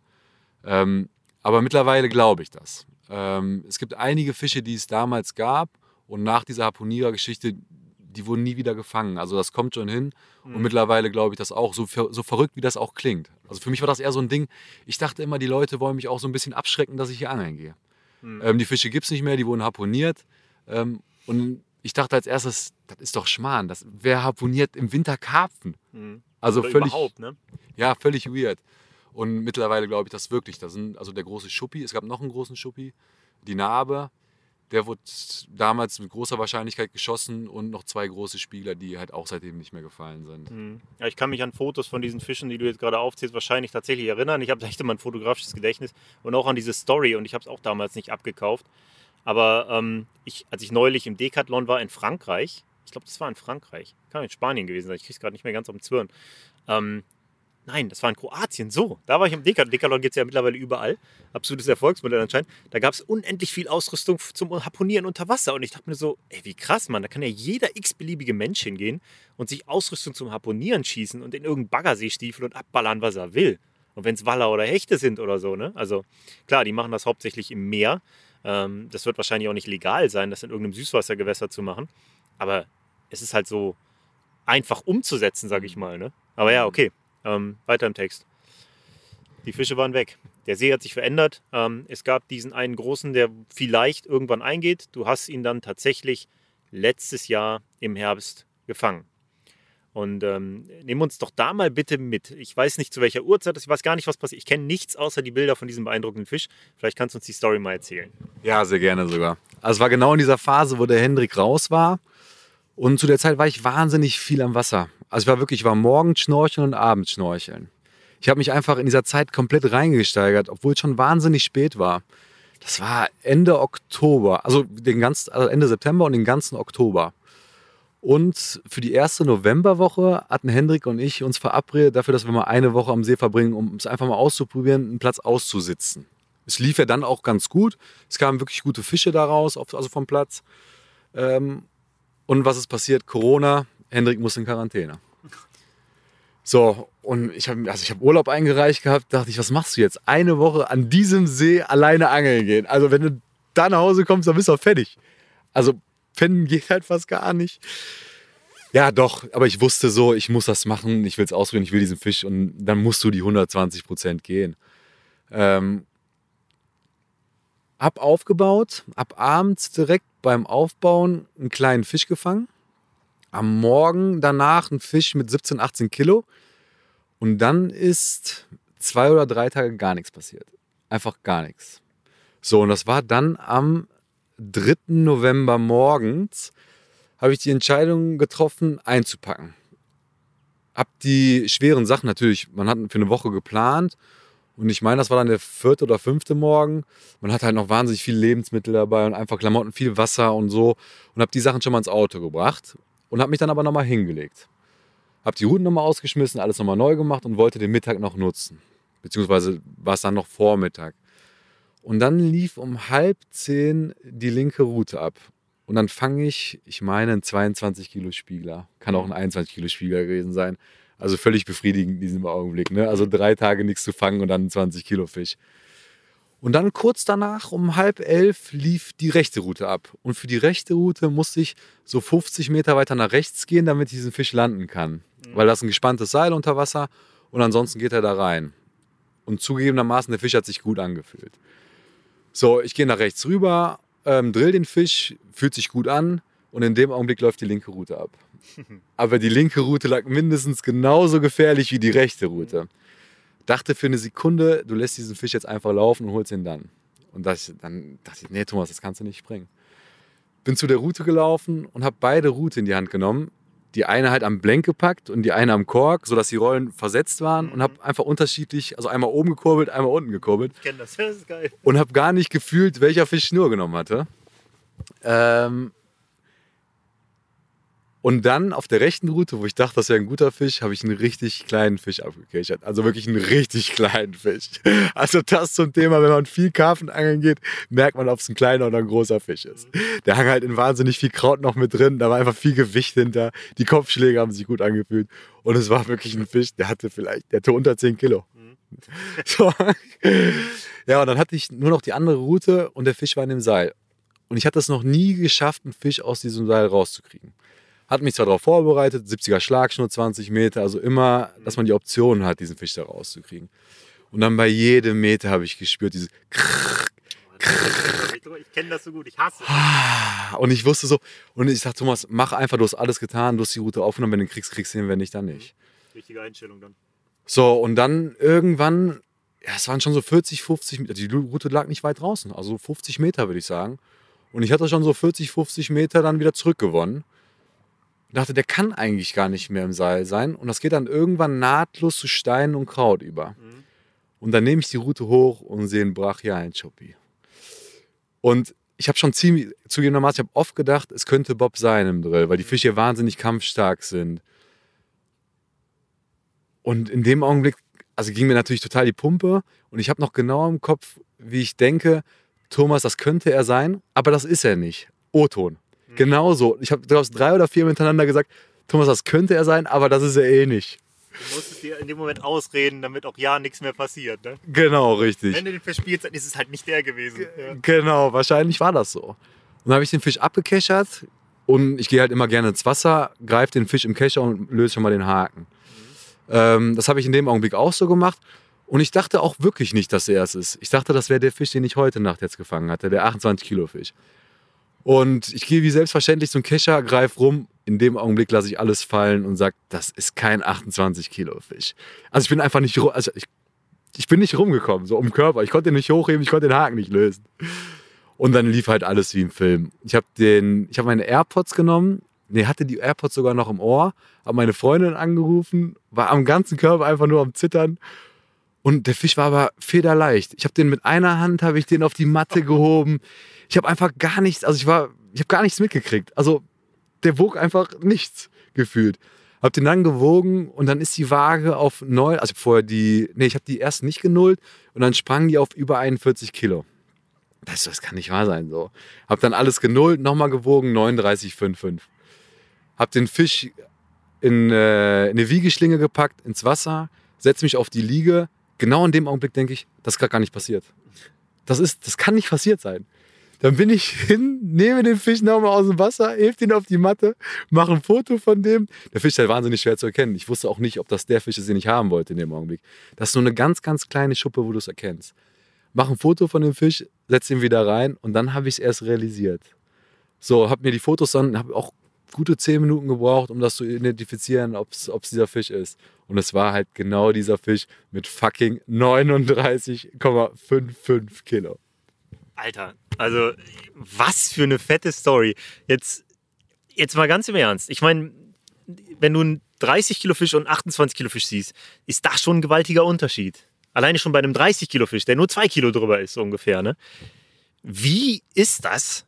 Ähm, aber mittlerweile glaube ich das. Ähm, es gibt einige Fische, die es damals gab und nach dieser Harpunierer-Geschichte, die wurden nie wieder gefangen. Also das kommt schon hin. Mhm. Und mittlerweile glaube ich das auch, so, so verrückt wie das auch klingt. Also für mich war das eher so ein Ding, ich dachte immer, die Leute wollen mich auch so ein bisschen abschrecken, dass ich hier angeln gehe. Mhm. Ähm, die Fische gibt es nicht mehr, die wurden harponiert. Ähm, und ich dachte als erstes, das ist doch Schmarrn. Das, wer harponiert im Winter Karpfen? Mhm. Also Oder völlig, ne? Ja, völlig weird. Und mittlerweile glaube ich das wirklich. Das sind also der große Schuppi, es gab noch einen großen Schuppi, die Narbe, der wurde damals mit großer Wahrscheinlichkeit geschossen und noch zwei große Spieler, die halt auch seitdem nicht mehr gefallen sind. Mhm. Ja, ich kann mich an Fotos von diesen Fischen, die du jetzt gerade aufzählst, wahrscheinlich tatsächlich erinnern. Ich habe echt immer ein fotografisches Gedächtnis und auch an diese Story und ich habe es auch damals nicht abgekauft. Aber ähm, ich, als ich neulich im Decathlon war in Frankreich, ich glaube, das war in Frankreich, kann in Spanien gewesen sein, ich kriege es gerade nicht mehr ganz auf den Zwirn. Ähm, Nein, das war in Kroatien. So, da war ich im Decathlon. Decathlon gibt es ja mittlerweile überall. Absolutes Erfolgsmodell anscheinend. Da gab es unendlich viel Ausrüstung zum Harponieren unter Wasser. Und ich dachte mir so, ey, wie krass, Mann. Da kann ja jeder x-beliebige Mensch hingehen und sich Ausrüstung zum Harponieren schießen und in irgendeinen Baggersee stiefeln und abballern, was er will. Und wenn es Waller oder Hechte sind oder so, ne? Also klar, die machen das hauptsächlich im Meer. Ähm, das wird wahrscheinlich auch nicht legal sein, das in irgendeinem Süßwassergewässer zu machen. Aber es ist halt so einfach umzusetzen, sage ich mal. Ne? Aber ja, okay. Ähm, weiter im Text. Die Fische waren weg. Der See hat sich verändert. Ähm, es gab diesen einen großen, der vielleicht irgendwann eingeht. Du hast ihn dann tatsächlich letztes Jahr im Herbst gefangen. Und ähm, nimm uns doch da mal bitte mit. Ich weiß nicht, zu welcher Uhrzeit ich weiß gar nicht, was passiert. Ich kenne nichts außer die Bilder von diesem beeindruckenden Fisch. Vielleicht kannst du uns die Story mal erzählen. Ja, sehr gerne sogar. Also es war genau in dieser Phase, wo der Hendrik raus war. Und zu der Zeit war ich wahnsinnig viel am Wasser. Also ich war wirklich, ich war morgens schnorcheln und abends schnorcheln. Ich habe mich einfach in dieser Zeit komplett reingesteigert, obwohl es schon wahnsinnig spät war. Das war Ende Oktober, also, den ganzen, also Ende September und den ganzen Oktober. Und für die erste Novemberwoche hatten Hendrik und ich uns verabredet dafür, dass wir mal eine Woche am See verbringen, um es einfach mal auszuprobieren, einen Platz auszusitzen. Es lief ja dann auch ganz gut. Es kamen wirklich gute Fische daraus, also vom Platz. Ähm, und was ist passiert? Corona, Hendrik muss in Quarantäne. So, und ich habe also hab Urlaub eingereicht gehabt, dachte ich, was machst du jetzt? Eine Woche an diesem See alleine angeln gehen. Also wenn du da nach Hause kommst, dann bist du auch fertig. Also pennen geht halt fast gar nicht. Ja, doch, aber ich wusste so, ich muss das machen, ich will es ausprobieren, ich will diesen Fisch und dann musst du die 120 Prozent gehen. Ähm, hab aufgebaut, ab abends direkt beim Aufbauen einen kleinen Fisch gefangen. Am Morgen danach einen Fisch mit 17, 18 Kilo. Und dann ist zwei oder drei Tage gar nichts passiert. Einfach gar nichts. So, und das war dann am 3. November morgens, habe ich die Entscheidung getroffen, einzupacken. Hab die schweren Sachen natürlich, man hat für eine Woche geplant und ich meine, das war dann der vierte oder fünfte Morgen. Man hat halt noch wahnsinnig viele Lebensmittel dabei und einfach Klamotten, viel Wasser und so und habe die Sachen schon mal ins Auto gebracht und habe mich dann aber nochmal hingelegt. Habe die Routen nochmal ausgeschmissen, alles nochmal neu gemacht und wollte den Mittag noch nutzen. Beziehungsweise war es dann noch Vormittag. Und dann lief um halb zehn die linke Route ab. Und dann fange ich, ich meine, einen 22 Kilo Spiegler. Kann auch ein 21 Kilo Spiegler gewesen sein. Also völlig befriedigend in diesem Augenblick. Ne? Also drei Tage nichts zu fangen und dann ein 20 Kilo Fisch. Und dann kurz danach, um halb elf, lief die rechte Route ab. Und für die rechte Route musste ich so 50 Meter weiter nach rechts gehen, damit ich diesen Fisch landen kann. Mhm. Weil das ist ein gespanntes Seil unter Wasser und ansonsten geht er da rein. Und zugegebenermaßen, der Fisch hat sich gut angefühlt. So, ich gehe nach rechts rüber, ähm, drill den Fisch, fühlt sich gut an und in dem Augenblick läuft die linke Route ab. Aber die linke Route lag mindestens genauso gefährlich wie die rechte Route. Dachte für eine Sekunde, du lässt diesen Fisch jetzt einfach laufen und holst ihn dann. Und das, dann dachte ich, nee, Thomas, das kannst du nicht bringen. Bin zu der Route gelaufen und habe beide Route in die Hand genommen, die eine halt am Blenk gepackt und die eine am Kork, sodass die Rollen versetzt waren mhm. und habe einfach unterschiedlich, also einmal oben gekurbelt, einmal unten gekurbelt. Ich kenne das, das ist geil. Und habe gar nicht gefühlt, welcher Fisch Schnur genommen hatte. Ähm, und dann auf der rechten Route, wo ich dachte, das wäre ein guter Fisch, habe ich einen richtig kleinen Fisch abgekechert. Also wirklich einen richtig kleinen Fisch. Also das zum Thema, wenn man viel Karpfen angeln geht, merkt man, ob es ein kleiner oder ein großer Fisch ist. Der hang halt in wahnsinnig viel Kraut noch mit drin. Da war einfach viel Gewicht hinter. Die Kopfschläge haben sich gut angefühlt. Und es war wirklich ein Fisch, der hatte vielleicht, der hatte unter 10 Kilo. Mhm. So. Ja, und dann hatte ich nur noch die andere Route und der Fisch war in dem Seil. Und ich hatte es noch nie geschafft, einen Fisch aus diesem Seil rauszukriegen. Hat mich zwar darauf vorbereitet, 70er Schlagschnur, 20 Meter, also immer, dass man die Option hat, diesen Fisch da rauszukriegen. Und dann bei jedem Meter habe ich gespürt, diese ich kenne das so gut, ich hasse es. Und ich wusste so, und ich sag Thomas, mach einfach, du hast alles getan, du hast die Route aufgenommen, wenn du kriegst, kriegst du ihn, wenn nicht, dann nicht. Richtige Einstellung dann. So, und dann irgendwann, ja, es waren schon so 40, 50 Meter, die Route lag nicht weit draußen, also 50 Meter würde ich sagen. Und ich hatte schon so 40, 50 Meter dann wieder zurückgewonnen dachte, der kann eigentlich gar nicht mehr im Seil sein. Und das geht dann irgendwann nahtlos zu Steinen und Kraut über. Mhm. Und dann nehme ich die Route hoch und sehe einen brachialen Choppi. Und ich habe schon ziemlich, zugegebenermaßen, ich habe oft gedacht, es könnte Bob sein im Drill, weil die Fische wahnsinnig kampfstark sind. Und in dem Augenblick, also ging mir natürlich total die Pumpe. Und ich habe noch genau im Kopf, wie ich denke, Thomas, das könnte er sein, aber das ist er nicht. O-Ton. Genauso. Ich habe drei oder vier miteinander gesagt, Thomas, das könnte er sein, aber das ist er eh nicht. Du musst es dir in dem Moment ausreden, damit auch ja nichts mehr passiert. Ne? Genau, richtig. Wenn du den verspielst, dann ist es halt nicht der gewesen. Ja. Genau, wahrscheinlich war das so. Und dann habe ich den Fisch abgekechert und ich gehe halt immer gerne ins Wasser, greife den Fisch im Kescher und löse schon mal den Haken. Ähm, das habe ich in dem Augenblick auch so gemacht. Und ich dachte auch wirklich nicht, dass er es ist. Ich dachte, das wäre der Fisch, den ich heute Nacht jetzt gefangen hatte, der 28 Kilo Fisch. Und ich gehe wie selbstverständlich zum Kescher, greife rum. In dem Augenblick lasse ich alles fallen und sage, das ist kein 28 Kilo Fisch. Also ich bin einfach nicht, also ich, ich bin nicht rumgekommen, so um den Körper. Ich konnte ihn nicht hochheben, ich konnte den Haken nicht lösen. Und dann lief halt alles wie im Film. Ich habe hab meine AirPods genommen, nee, hatte die AirPods sogar noch im Ohr, habe meine Freundin angerufen, war am ganzen Körper einfach nur am Zittern. Und der Fisch war aber federleicht. Ich habe den mit einer Hand, habe ich den auf die Matte gehoben. Ich habe einfach gar nichts, also ich war, ich habe gar nichts mitgekriegt. Also der wog einfach nichts gefühlt. Hab den dann gewogen und dann ist die Waage auf neu, also vorher die, nee, ich habe die erst nicht genullt und dann sprang die auf über 41 Kilo. Das, das kann nicht wahr sein so. Hab dann alles genullt, nochmal gewogen, 39,55. Hab den Fisch in, äh, in eine Wiegeschlinge gepackt, ins Wasser, setze mich auf die Liege. Genau in dem Augenblick denke ich, das ist gerade gar nicht passiert. Das, ist, das kann nicht passiert sein. Dann bin ich hin, nehme den Fisch nochmal aus dem Wasser, hebt ihn auf die Matte, mache ein Foto von dem. Der Fisch ist halt wahnsinnig schwer zu erkennen. Ich wusste auch nicht, ob das der Fisch ist, den ich haben wollte in dem Augenblick. Das ist nur eine ganz, ganz kleine Schuppe, wo du es erkennst. Mach ein Foto von dem Fisch, setze ihn wieder rein und dann habe ich es erst realisiert. So, habe mir die Fotos dann, habe auch gute zehn Minuten gebraucht, um das zu identifizieren, ob es dieser Fisch ist. Und es war halt genau dieser Fisch mit fucking 39,55 Kilo. Alter, also was für eine fette Story. Jetzt, jetzt mal ganz im Ernst. Ich meine, wenn du einen 30 Kilo Fisch und 28 Kilo Fisch siehst, ist das schon ein gewaltiger Unterschied. Alleine schon bei einem 30 Kilo Fisch, der nur zwei Kilo drüber ist, ungefähr. Ne? Wie ist das,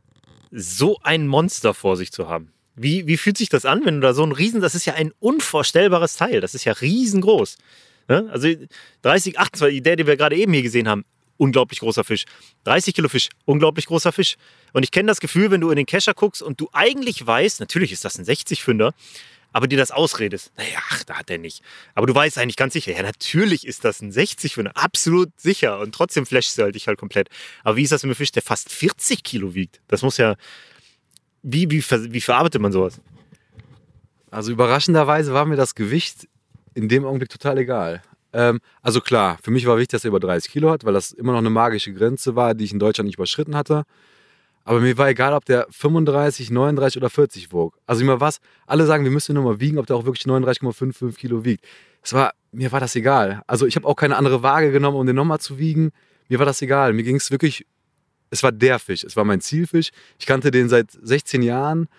so ein Monster vor sich zu haben? Wie, wie fühlt sich das an, wenn du da so ein Riesen, das ist ja ein unvorstellbares Teil, das ist ja riesengroß. Ne? Also 30, 28, der, den wir gerade eben hier gesehen haben, unglaublich großer Fisch. 30 Kilo Fisch, unglaublich großer Fisch. Und ich kenne das Gefühl, wenn du in den Kescher guckst und du eigentlich weißt, natürlich ist das ein 60-Fünder, aber dir das ausredest. Naja, ach, da hat er nicht. Aber du weißt eigentlich ganz sicher, ja, natürlich ist das ein 60-Fünder, absolut sicher. Und trotzdem flashst du halt dich halt komplett. Aber wie ist das mit einem Fisch, der fast 40 Kilo wiegt? Das muss ja. Wie, wie, wie verarbeitet man sowas? Also überraschenderweise war mir das Gewicht in dem Augenblick total egal. Ähm, also klar, für mich war wichtig, dass er über 30 Kilo hat, weil das immer noch eine magische Grenze war, die ich in Deutschland nicht überschritten hatte. Aber mir war egal, ob der 35, 39 oder 40 wog. Also war es, alle sagen, wir müssen nur mal wiegen, ob der auch wirklich 39,55 Kilo wiegt. Es war, mir war das egal. Also ich habe auch keine andere Waage genommen, um den nochmal zu wiegen. Mir war das egal. Mir ging es wirklich, es war der Fisch. Es war mein Zielfisch. Ich kannte den seit 16 Jahren.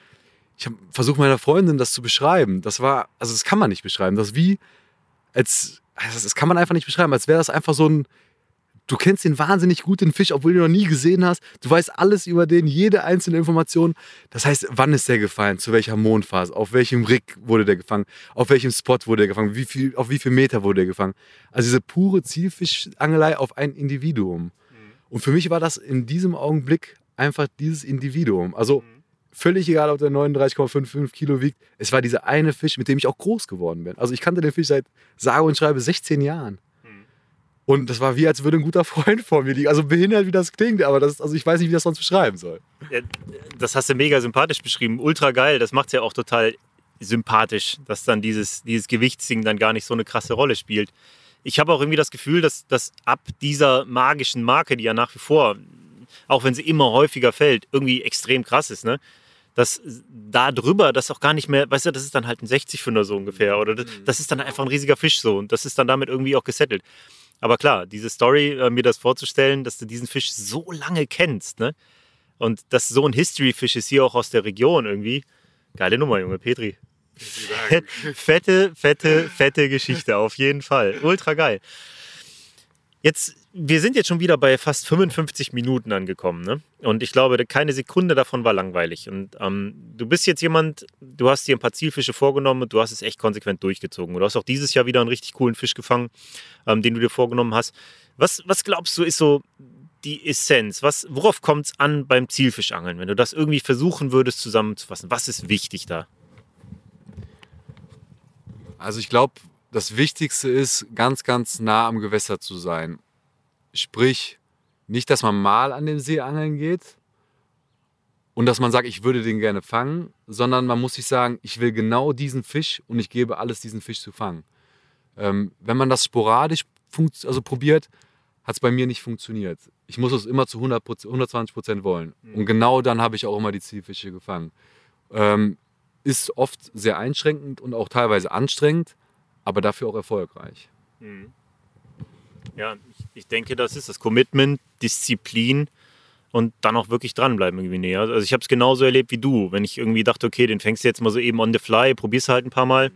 Ich habe versucht, meiner Freundin das zu beschreiben. Das war, also das kann man nicht beschreiben. Das ist wie, als also das kann man einfach nicht beschreiben, als wäre das einfach so ein, du kennst den wahnsinnig gut, den Fisch, obwohl du ihn noch nie gesehen hast. Du weißt alles über den, jede einzelne Information. Das heißt, wann ist der gefallen, zu welcher Mondphase, auf welchem Rig wurde der gefangen, auf welchem Spot wurde der gefangen, wie viel, auf wie viel Meter wurde der gefangen. Also diese pure Zielfischangelei auf ein Individuum. Mhm. Und für mich war das in diesem Augenblick einfach dieses Individuum. Also völlig egal, ob der 39,55 Kilo wiegt. Es war dieser eine Fisch, mit dem ich auch groß geworden bin. Also ich kannte den Fisch seit sage und schreibe 16 Jahren. Hm. Und das war wie, als würde ein guter Freund vor mir liegen. Also behindert, wie das klingt, aber das, also ich weiß nicht, wie das sonst beschreiben soll. Ja, das hast du mega sympathisch beschrieben. Ultra geil. Das macht es ja auch total sympathisch, dass dann dieses, dieses Gewichtsding dann gar nicht so eine krasse Rolle spielt. Ich habe auch irgendwie das Gefühl, dass, dass ab dieser magischen Marke, die ja nach wie vor, auch wenn sie immer häufiger fällt, irgendwie extrem krass ist, ne? Dass da drüber das auch gar nicht mehr, weißt du, das ist dann halt ein 60-Fünder so ungefähr. Oder das, mhm. das, ist dann einfach ein riesiger Fisch so und das ist dann damit irgendwie auch gesettelt. Aber klar, diese Story, äh, mir das vorzustellen, dass du diesen Fisch so lange kennst, ne? Und dass so ein History-Fisch ist hier auch aus der Region irgendwie. Geile Nummer, Junge, Petri. fette, fette, fette Geschichte, auf jeden Fall. Ultra geil. Jetzt, wir sind jetzt schon wieder bei fast 55 Minuten angekommen, ne? Und ich glaube, keine Sekunde davon war langweilig. Und ähm, du bist jetzt jemand, du hast dir ein paar Zielfische vorgenommen und du hast es echt konsequent durchgezogen. Du hast auch dieses Jahr wieder einen richtig coolen Fisch gefangen, ähm, den du dir vorgenommen hast. Was, was glaubst du, ist so die Essenz? Was, worauf kommt es an beim Zielfischangeln, wenn du das irgendwie versuchen würdest zusammenzufassen? Was ist wichtig da? Also ich glaube, das Wichtigste ist, ganz, ganz nah am Gewässer zu sein. Sprich, nicht, dass man mal an dem See angeln geht und dass man sagt, ich würde den gerne fangen, sondern man muss sich sagen, ich will genau diesen Fisch und ich gebe alles, diesen Fisch zu fangen. Ähm, wenn man das sporadisch also probiert, hat es bei mir nicht funktioniert. Ich muss es immer zu 100%, 120 Prozent wollen. Mhm. Und genau dann habe ich auch immer die Zielfische gefangen. Ähm, ist oft sehr einschränkend und auch teilweise anstrengend, aber dafür auch erfolgreich. Mhm. Ja, ich, ich denke, das ist das Commitment, Disziplin und dann auch wirklich dranbleiben irgendwie näher. Also ich habe es genauso erlebt wie du. Wenn ich irgendwie dachte, okay, den fängst du jetzt mal so eben on the fly, probierst halt ein paar Mal.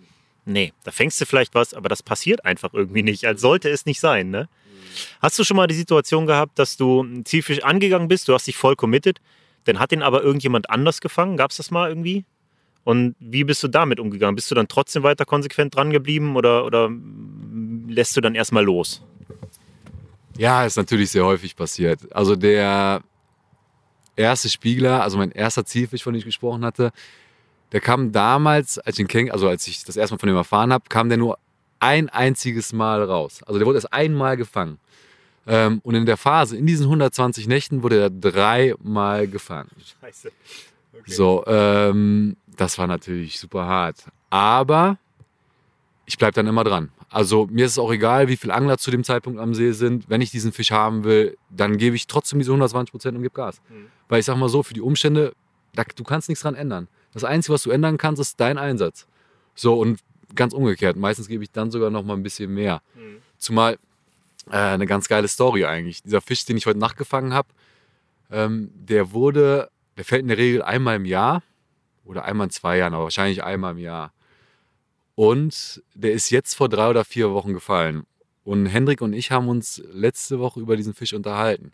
Nee, da fängst du vielleicht was, aber das passiert einfach irgendwie nicht, als sollte es nicht sein. Ne? Hast du schon mal die Situation gehabt, dass du ein Zielfisch angegangen bist, du hast dich voll committed, dann hat den aber irgendjemand anders gefangen? Gab es das mal irgendwie? Und wie bist du damit umgegangen? Bist du dann trotzdem weiter konsequent dran geblieben oder, oder lässt du dann erstmal los? Ja, ist natürlich sehr häufig passiert. Also der erste Spiegler, also mein erster Zielfisch, von dem ich gesprochen hatte, der kam damals, als ich ihn kenn, also als ich das erste Mal von ihm erfahren habe, kam der nur ein einziges Mal raus. Also der wurde erst einmal gefangen. Ähm, und in der Phase, in diesen 120 Nächten, wurde er dreimal gefangen. Scheiße. Okay. So, ähm, das war natürlich super hart. Aber ich bleibe dann immer dran. Also mir ist es auch egal, wie viele Angler zu dem Zeitpunkt am See sind. Wenn ich diesen Fisch haben will, dann gebe ich trotzdem diese 120 Prozent und gebe Gas. Mhm. Weil ich sage mal so, für die Umstände, da, du kannst nichts dran ändern. Das Einzige, was du ändern kannst, ist dein Einsatz. So, und ganz umgekehrt. Meistens gebe ich dann sogar noch mal ein bisschen mehr. Mhm. Zumal äh, eine ganz geile Story eigentlich. Dieser Fisch, den ich heute Nacht gefangen habe, ähm, der wurde, der fällt in der Regel einmal im Jahr oder einmal in zwei Jahren, aber wahrscheinlich einmal im Jahr. Und der ist jetzt vor drei oder vier Wochen gefallen. Und Hendrik und ich haben uns letzte Woche über diesen Fisch unterhalten.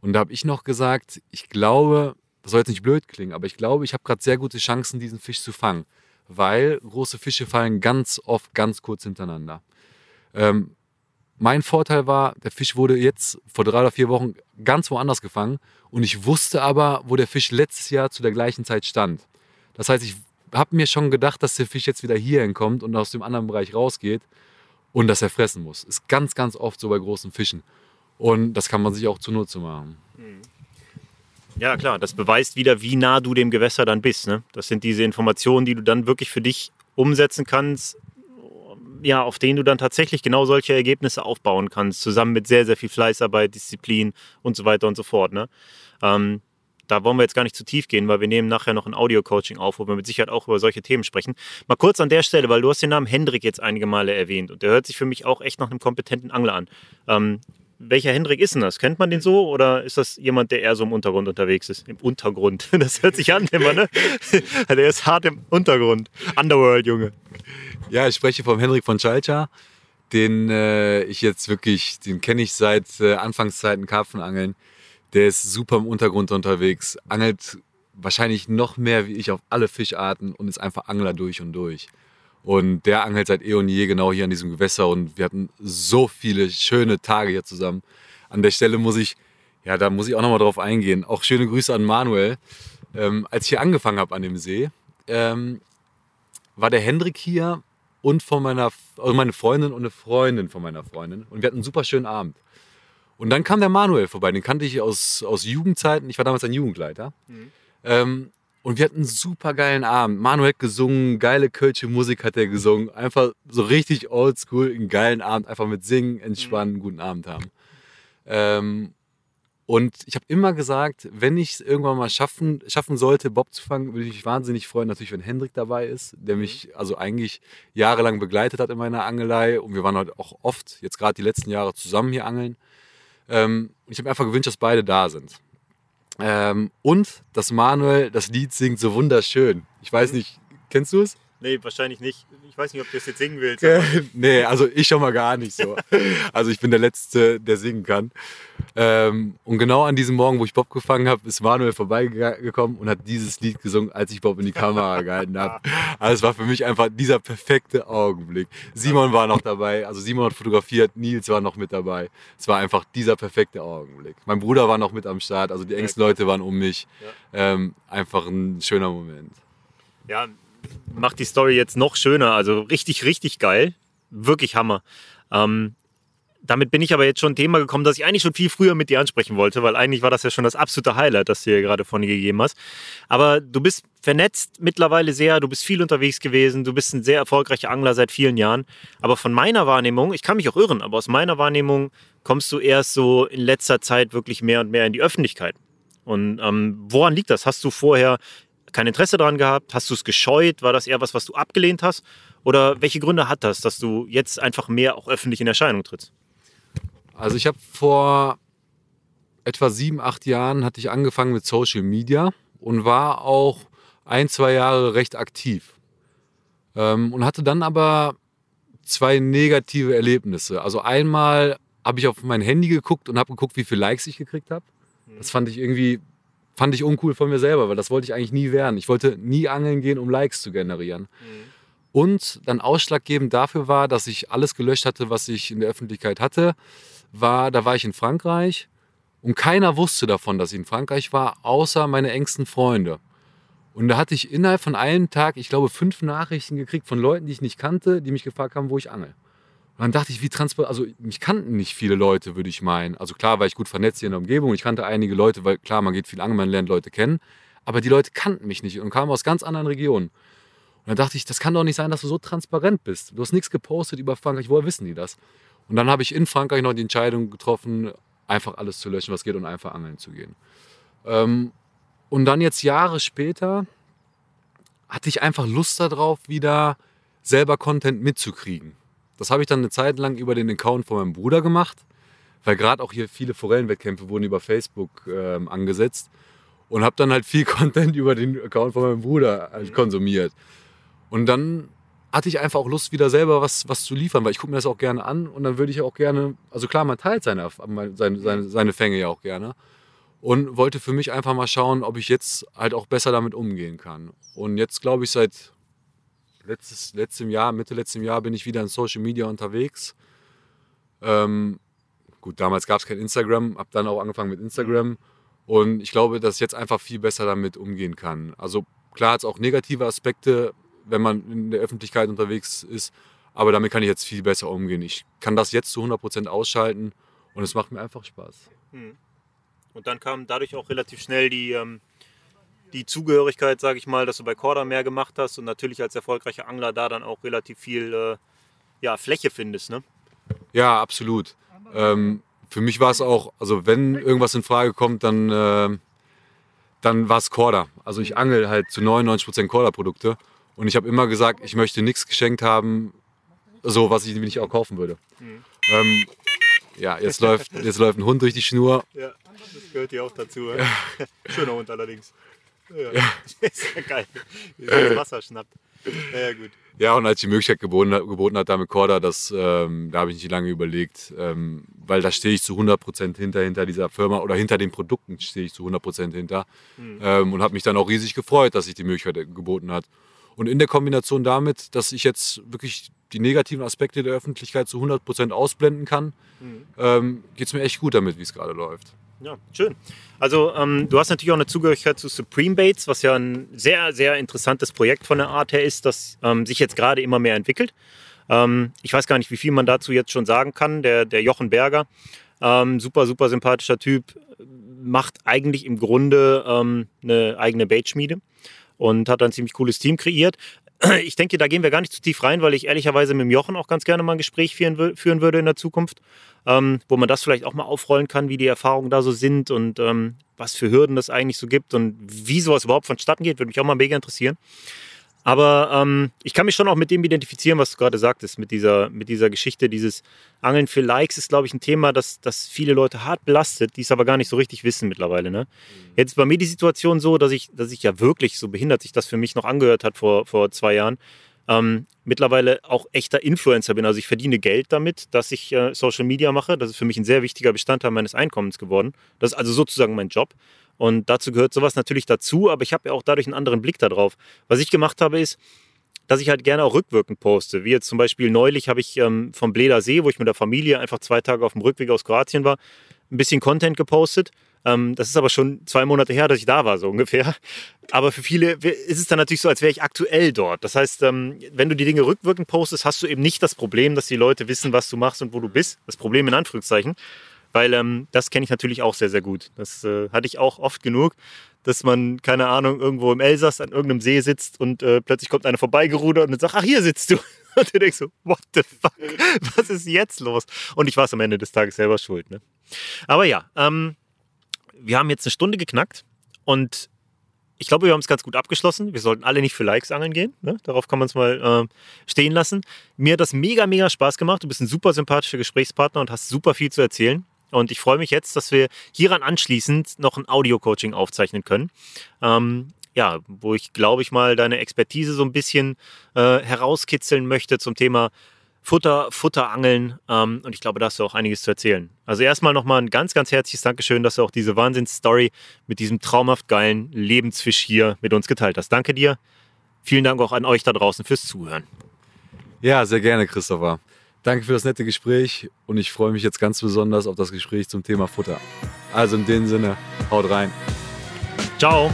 Und da habe ich noch gesagt, ich glaube, das soll jetzt nicht blöd klingen, aber ich glaube, ich habe gerade sehr gute Chancen, diesen Fisch zu fangen weil große Fische fallen ganz oft ganz kurz hintereinander. Ähm, mein Vorteil war, der Fisch wurde jetzt vor drei oder vier Wochen ganz woanders gefangen und ich wusste aber, wo der Fisch letztes Jahr zu der gleichen Zeit stand. Das heißt, ich habe mir schon gedacht, dass der Fisch jetzt wieder hier hinkommt und aus dem anderen Bereich rausgeht und dass er fressen muss. Ist ganz, ganz oft so bei großen Fischen. Und das kann man sich auch zunutze machen. Mhm. Ja, klar, das beweist wieder, wie nah du dem Gewässer dann bist. Ne? Das sind diese Informationen, die du dann wirklich für dich umsetzen kannst, ja, auf denen du dann tatsächlich genau solche Ergebnisse aufbauen kannst, zusammen mit sehr, sehr viel Fleißarbeit, Disziplin und so weiter und so fort. Ne? Ähm, da wollen wir jetzt gar nicht zu tief gehen, weil wir nehmen nachher noch ein Audio-Coaching auf, wo wir mit Sicherheit auch über solche Themen sprechen. Mal kurz an der Stelle, weil du hast den Namen Hendrik jetzt einige Male erwähnt und der hört sich für mich auch echt nach einem kompetenten Angler an. Ähm, welcher Hendrik ist denn das? Kennt man den so oder ist das jemand, der eher so im Untergrund unterwegs ist? Im Untergrund. Das hört sich an immer, ne? der ist hart im Untergrund. Underworld, Junge. Ja, ich spreche vom Hendrik von Schalcha, den äh, ich jetzt wirklich, den kenne ich seit äh, Anfangszeiten Karpfenangeln. Der ist super im Untergrund unterwegs, angelt wahrscheinlich noch mehr wie ich auf alle Fischarten und ist einfach Angler durch und durch. Und der angelt seit eh und je genau hier an diesem Gewässer und wir hatten so viele schöne Tage hier zusammen. An der Stelle muss ich, ja, da muss ich auch nochmal drauf eingehen. Auch schöne Grüße an Manuel. Ähm, als ich hier angefangen habe an dem See, ähm, war der Hendrik hier und von meiner, also meine Freundin und eine Freundin von meiner Freundin. Und wir hatten einen super schönen Abend. Und dann kam der Manuel vorbei, den kannte ich aus, aus Jugendzeiten. Ich war damals ein Jugendleiter. Mhm. Ähm, und wir hatten einen super geilen Abend. Manuel hat gesungen, geile kölsche Musik hat er gesungen. Einfach so richtig oldschool, einen geilen Abend. Einfach mit Singen, entspannen, einen guten Abend haben. Ähm, und ich habe immer gesagt, wenn ich es irgendwann mal schaffen, schaffen sollte, Bob zu fangen, würde ich mich wahnsinnig freuen, natürlich, wenn Hendrik dabei ist, der mich also eigentlich jahrelang begleitet hat in meiner Angelei. Und wir waren halt auch oft, jetzt gerade die letzten Jahre, zusammen hier angeln. Ähm, ich habe mir einfach gewünscht, dass beide da sind. Ähm, und dass Manuel das Lied singt so wunderschön. Ich weiß mhm. nicht, kennst du es? Nee, wahrscheinlich nicht. Ich weiß nicht, ob du es jetzt singen willst. nee, also ich schon mal gar nicht so. also ich bin der Letzte, der singen kann. Ähm, und genau an diesem Morgen, wo ich Bob gefangen habe, ist Manuel vorbeigekommen und hat dieses Lied gesungen, als ich Bob in die Kamera gehalten habe. Also es war für mich einfach dieser perfekte Augenblick. Simon war noch dabei, also Simon hat fotografiert, Nils war noch mit dabei. Es war einfach dieser perfekte Augenblick. Mein Bruder war noch mit am Start, also die engsten Leute waren um mich. Ähm, einfach ein schöner Moment. Ja, macht die Story jetzt noch schöner. Also richtig, richtig geil. wirklich Hammer. Ähm, damit bin ich aber jetzt schon ein Thema gekommen, das ich eigentlich schon viel früher mit dir ansprechen wollte, weil eigentlich war das ja schon das absolute Highlight, das du hier gerade von dir gegeben hast. Aber du bist vernetzt mittlerweile sehr, du bist viel unterwegs gewesen, du bist ein sehr erfolgreicher Angler seit vielen Jahren. Aber von meiner Wahrnehmung, ich kann mich auch irren, aber aus meiner Wahrnehmung kommst du erst so in letzter Zeit wirklich mehr und mehr in die Öffentlichkeit. Und ähm, woran liegt das? Hast du vorher kein Interesse daran gehabt? Hast du es gescheut? War das eher was, was du abgelehnt hast? Oder welche Gründe hat das, dass du jetzt einfach mehr auch öffentlich in Erscheinung trittst? Also ich habe vor etwa sieben, acht Jahren hatte ich angefangen mit Social Media und war auch ein, zwei Jahre recht aktiv. Ähm, und hatte dann aber zwei negative Erlebnisse. Also einmal habe ich auf mein Handy geguckt und habe geguckt, wie viele Likes ich gekriegt habe. Das fand ich irgendwie, fand ich uncool von mir selber, weil das wollte ich eigentlich nie werden. Ich wollte nie angeln gehen, um Likes zu generieren. Mhm. Und dann ausschlaggebend dafür war, dass ich alles gelöscht hatte, was ich in der Öffentlichkeit hatte war, da war ich in Frankreich und keiner wusste davon, dass ich in Frankreich war, außer meine engsten Freunde. Und da hatte ich innerhalb von einem Tag, ich glaube, fünf Nachrichten gekriegt von Leuten, die ich nicht kannte, die mich gefragt haben, wo ich angel. Und dann dachte ich, wie transparent, also mich kannten nicht viele Leute, würde ich meinen. Also klar war ich gut vernetzt hier in der Umgebung. Ich kannte einige Leute, weil klar, man geht viel angeln, man lernt Leute kennen. Aber die Leute kannten mich nicht und kamen aus ganz anderen Regionen. Und dann dachte ich, das kann doch nicht sein, dass du so transparent bist. Du hast nichts gepostet über Frankreich, woher wissen die das? Und dann habe ich in Frankreich noch die Entscheidung getroffen, einfach alles zu löschen, was geht und einfach angeln zu gehen. Ähm, und dann jetzt Jahre später hatte ich einfach Lust darauf, wieder selber Content mitzukriegen. Das habe ich dann eine Zeit lang über den Account von meinem Bruder gemacht, weil gerade auch hier viele Forellenwettkämpfe wurden über Facebook ähm, angesetzt und habe dann halt viel Content über den Account von meinem Bruder halt konsumiert. Und dann hatte ich einfach auch Lust, wieder selber was, was zu liefern, weil ich gucke mir das auch gerne an und dann würde ich auch gerne, also klar, man teilt seine, seine, seine, seine Fänge ja auch gerne und wollte für mich einfach mal schauen, ob ich jetzt halt auch besser damit umgehen kann. Und jetzt glaube ich, seit letztes, letztem Jahr, Mitte letztem Jahr bin ich wieder in Social Media unterwegs. Ähm, gut, damals gab es kein Instagram, habe dann auch angefangen mit Instagram und ich glaube, dass ich jetzt einfach viel besser damit umgehen kann. Also klar hat es auch negative Aspekte, wenn man in der Öffentlichkeit unterwegs ist. Aber damit kann ich jetzt viel besser umgehen. Ich kann das jetzt zu 100% ausschalten und es macht mir einfach Spaß. Hm. Und dann kam dadurch auch relativ schnell die, ähm, die Zugehörigkeit, sage ich mal, dass du bei Korda mehr gemacht hast und natürlich als erfolgreicher Angler da dann auch relativ viel äh, ja, Fläche findest. Ne? Ja, absolut. Ähm, für mich war es auch, also wenn irgendwas in Frage kommt, dann, äh, dann war es Korda. Also ich angel halt zu 99% Korda-Produkte und ich habe immer gesagt, ich möchte nichts geschenkt haben, so was ich nicht auch kaufen würde. Mhm. Ähm, ja, jetzt läuft, jetzt läuft ein Hund durch die Schnur. Ja, das gehört hier auch dazu. Ja. Schöner Hund allerdings. Ja, ja. ist ja geil. Wie das Wasser schnappt. Ja, gut. Ja, und als die Möglichkeit geboten hat, geboten hat da mit Corda, das, ähm, da habe ich nicht lange überlegt, ähm, weil da stehe ich zu 100% hinter, hinter dieser Firma oder hinter den Produkten stehe ich zu 100% hinter mhm. ähm, und habe mich dann auch riesig gefreut, dass sich die Möglichkeit geboten hat. Und in der Kombination damit, dass ich jetzt wirklich die negativen Aspekte der Öffentlichkeit zu 100% ausblenden kann, mhm. ähm, geht es mir echt gut damit, wie es gerade läuft. Ja, schön. Also ähm, du hast natürlich auch eine Zugehörigkeit zu Supreme Baits, was ja ein sehr, sehr interessantes Projekt von der Art her ist, das ähm, sich jetzt gerade immer mehr entwickelt. Ähm, ich weiß gar nicht, wie viel man dazu jetzt schon sagen kann. Der, der Jochen Berger, ähm, super, super sympathischer Typ, macht eigentlich im Grunde ähm, eine eigene Baitschmiede und hat ein ziemlich cooles Team kreiert. Ich denke, da gehen wir gar nicht zu tief rein, weil ich ehrlicherweise mit dem Jochen auch ganz gerne mal ein Gespräch führen, führen würde in der Zukunft, ähm, wo man das vielleicht auch mal aufrollen kann, wie die Erfahrungen da so sind und ähm, was für Hürden das eigentlich so gibt und wie sowas überhaupt vonstatten geht, würde mich auch mal mega interessieren. Aber ähm, ich kann mich schon auch mit dem identifizieren, was du gerade sagtest, mit dieser, mit dieser Geschichte. Dieses Angeln für Likes ist, glaube ich, ein Thema, das, das viele Leute hart belastet, die es aber gar nicht so richtig wissen mittlerweile. Ne? Mhm. Jetzt ist bei mir die Situation so, dass ich, dass ich ja wirklich, so behindert sich das für mich noch angehört hat vor, vor zwei Jahren, ähm, mittlerweile auch echter Influencer bin. Also ich verdiene Geld damit, dass ich äh, Social Media mache. Das ist für mich ein sehr wichtiger Bestandteil meines Einkommens geworden. Das ist also sozusagen mein Job. Und dazu gehört sowas natürlich dazu, aber ich habe ja auch dadurch einen anderen Blick darauf. Was ich gemacht habe, ist, dass ich halt gerne auch rückwirkend poste. Wie jetzt zum Beispiel neulich habe ich ähm, vom Bleder See, wo ich mit der Familie einfach zwei Tage auf dem Rückweg aus Kroatien war, ein bisschen Content gepostet. Ähm, das ist aber schon zwei Monate her, dass ich da war, so ungefähr. Aber für viele ist es dann natürlich so, als wäre ich aktuell dort. Das heißt, ähm, wenn du die Dinge rückwirkend postest, hast du eben nicht das Problem, dass die Leute wissen, was du machst und wo du bist. Das Problem in Anführungszeichen. Weil ähm, das kenne ich natürlich auch sehr, sehr gut. Das äh, hatte ich auch oft genug, dass man, keine Ahnung, irgendwo im Elsass an irgendeinem See sitzt und äh, plötzlich kommt einer vorbeigerudert und sagt, ach, hier sitzt du. Und du denkst so, what the fuck, was ist jetzt los? Und ich war es am Ende des Tages selber schuld. Ne? Aber ja, ähm, wir haben jetzt eine Stunde geknackt und ich glaube, wir haben es ganz gut abgeschlossen. Wir sollten alle nicht für Likes angeln gehen. Ne? Darauf kann man es mal äh, stehen lassen. Mir hat das mega, mega Spaß gemacht. Du bist ein super sympathischer Gesprächspartner und hast super viel zu erzählen. Und ich freue mich jetzt, dass wir hieran anschließend noch ein Audio-Coaching aufzeichnen können. Ähm, ja, wo ich, glaube ich, mal deine Expertise so ein bisschen äh, herauskitzeln möchte zum Thema Futter, Futterangeln. Ähm, und ich glaube, da hast du auch einiges zu erzählen. Also erstmal nochmal ein ganz, ganz herzliches Dankeschön, dass du auch diese Wahnsinnsstory mit diesem traumhaft geilen Lebensfisch hier mit uns geteilt hast. Danke dir. Vielen Dank auch an euch da draußen fürs Zuhören. Ja, sehr gerne, Christopher. Danke für das nette Gespräch und ich freue mich jetzt ganz besonders auf das Gespräch zum Thema Futter. Also in dem Sinne, haut rein. Ciao.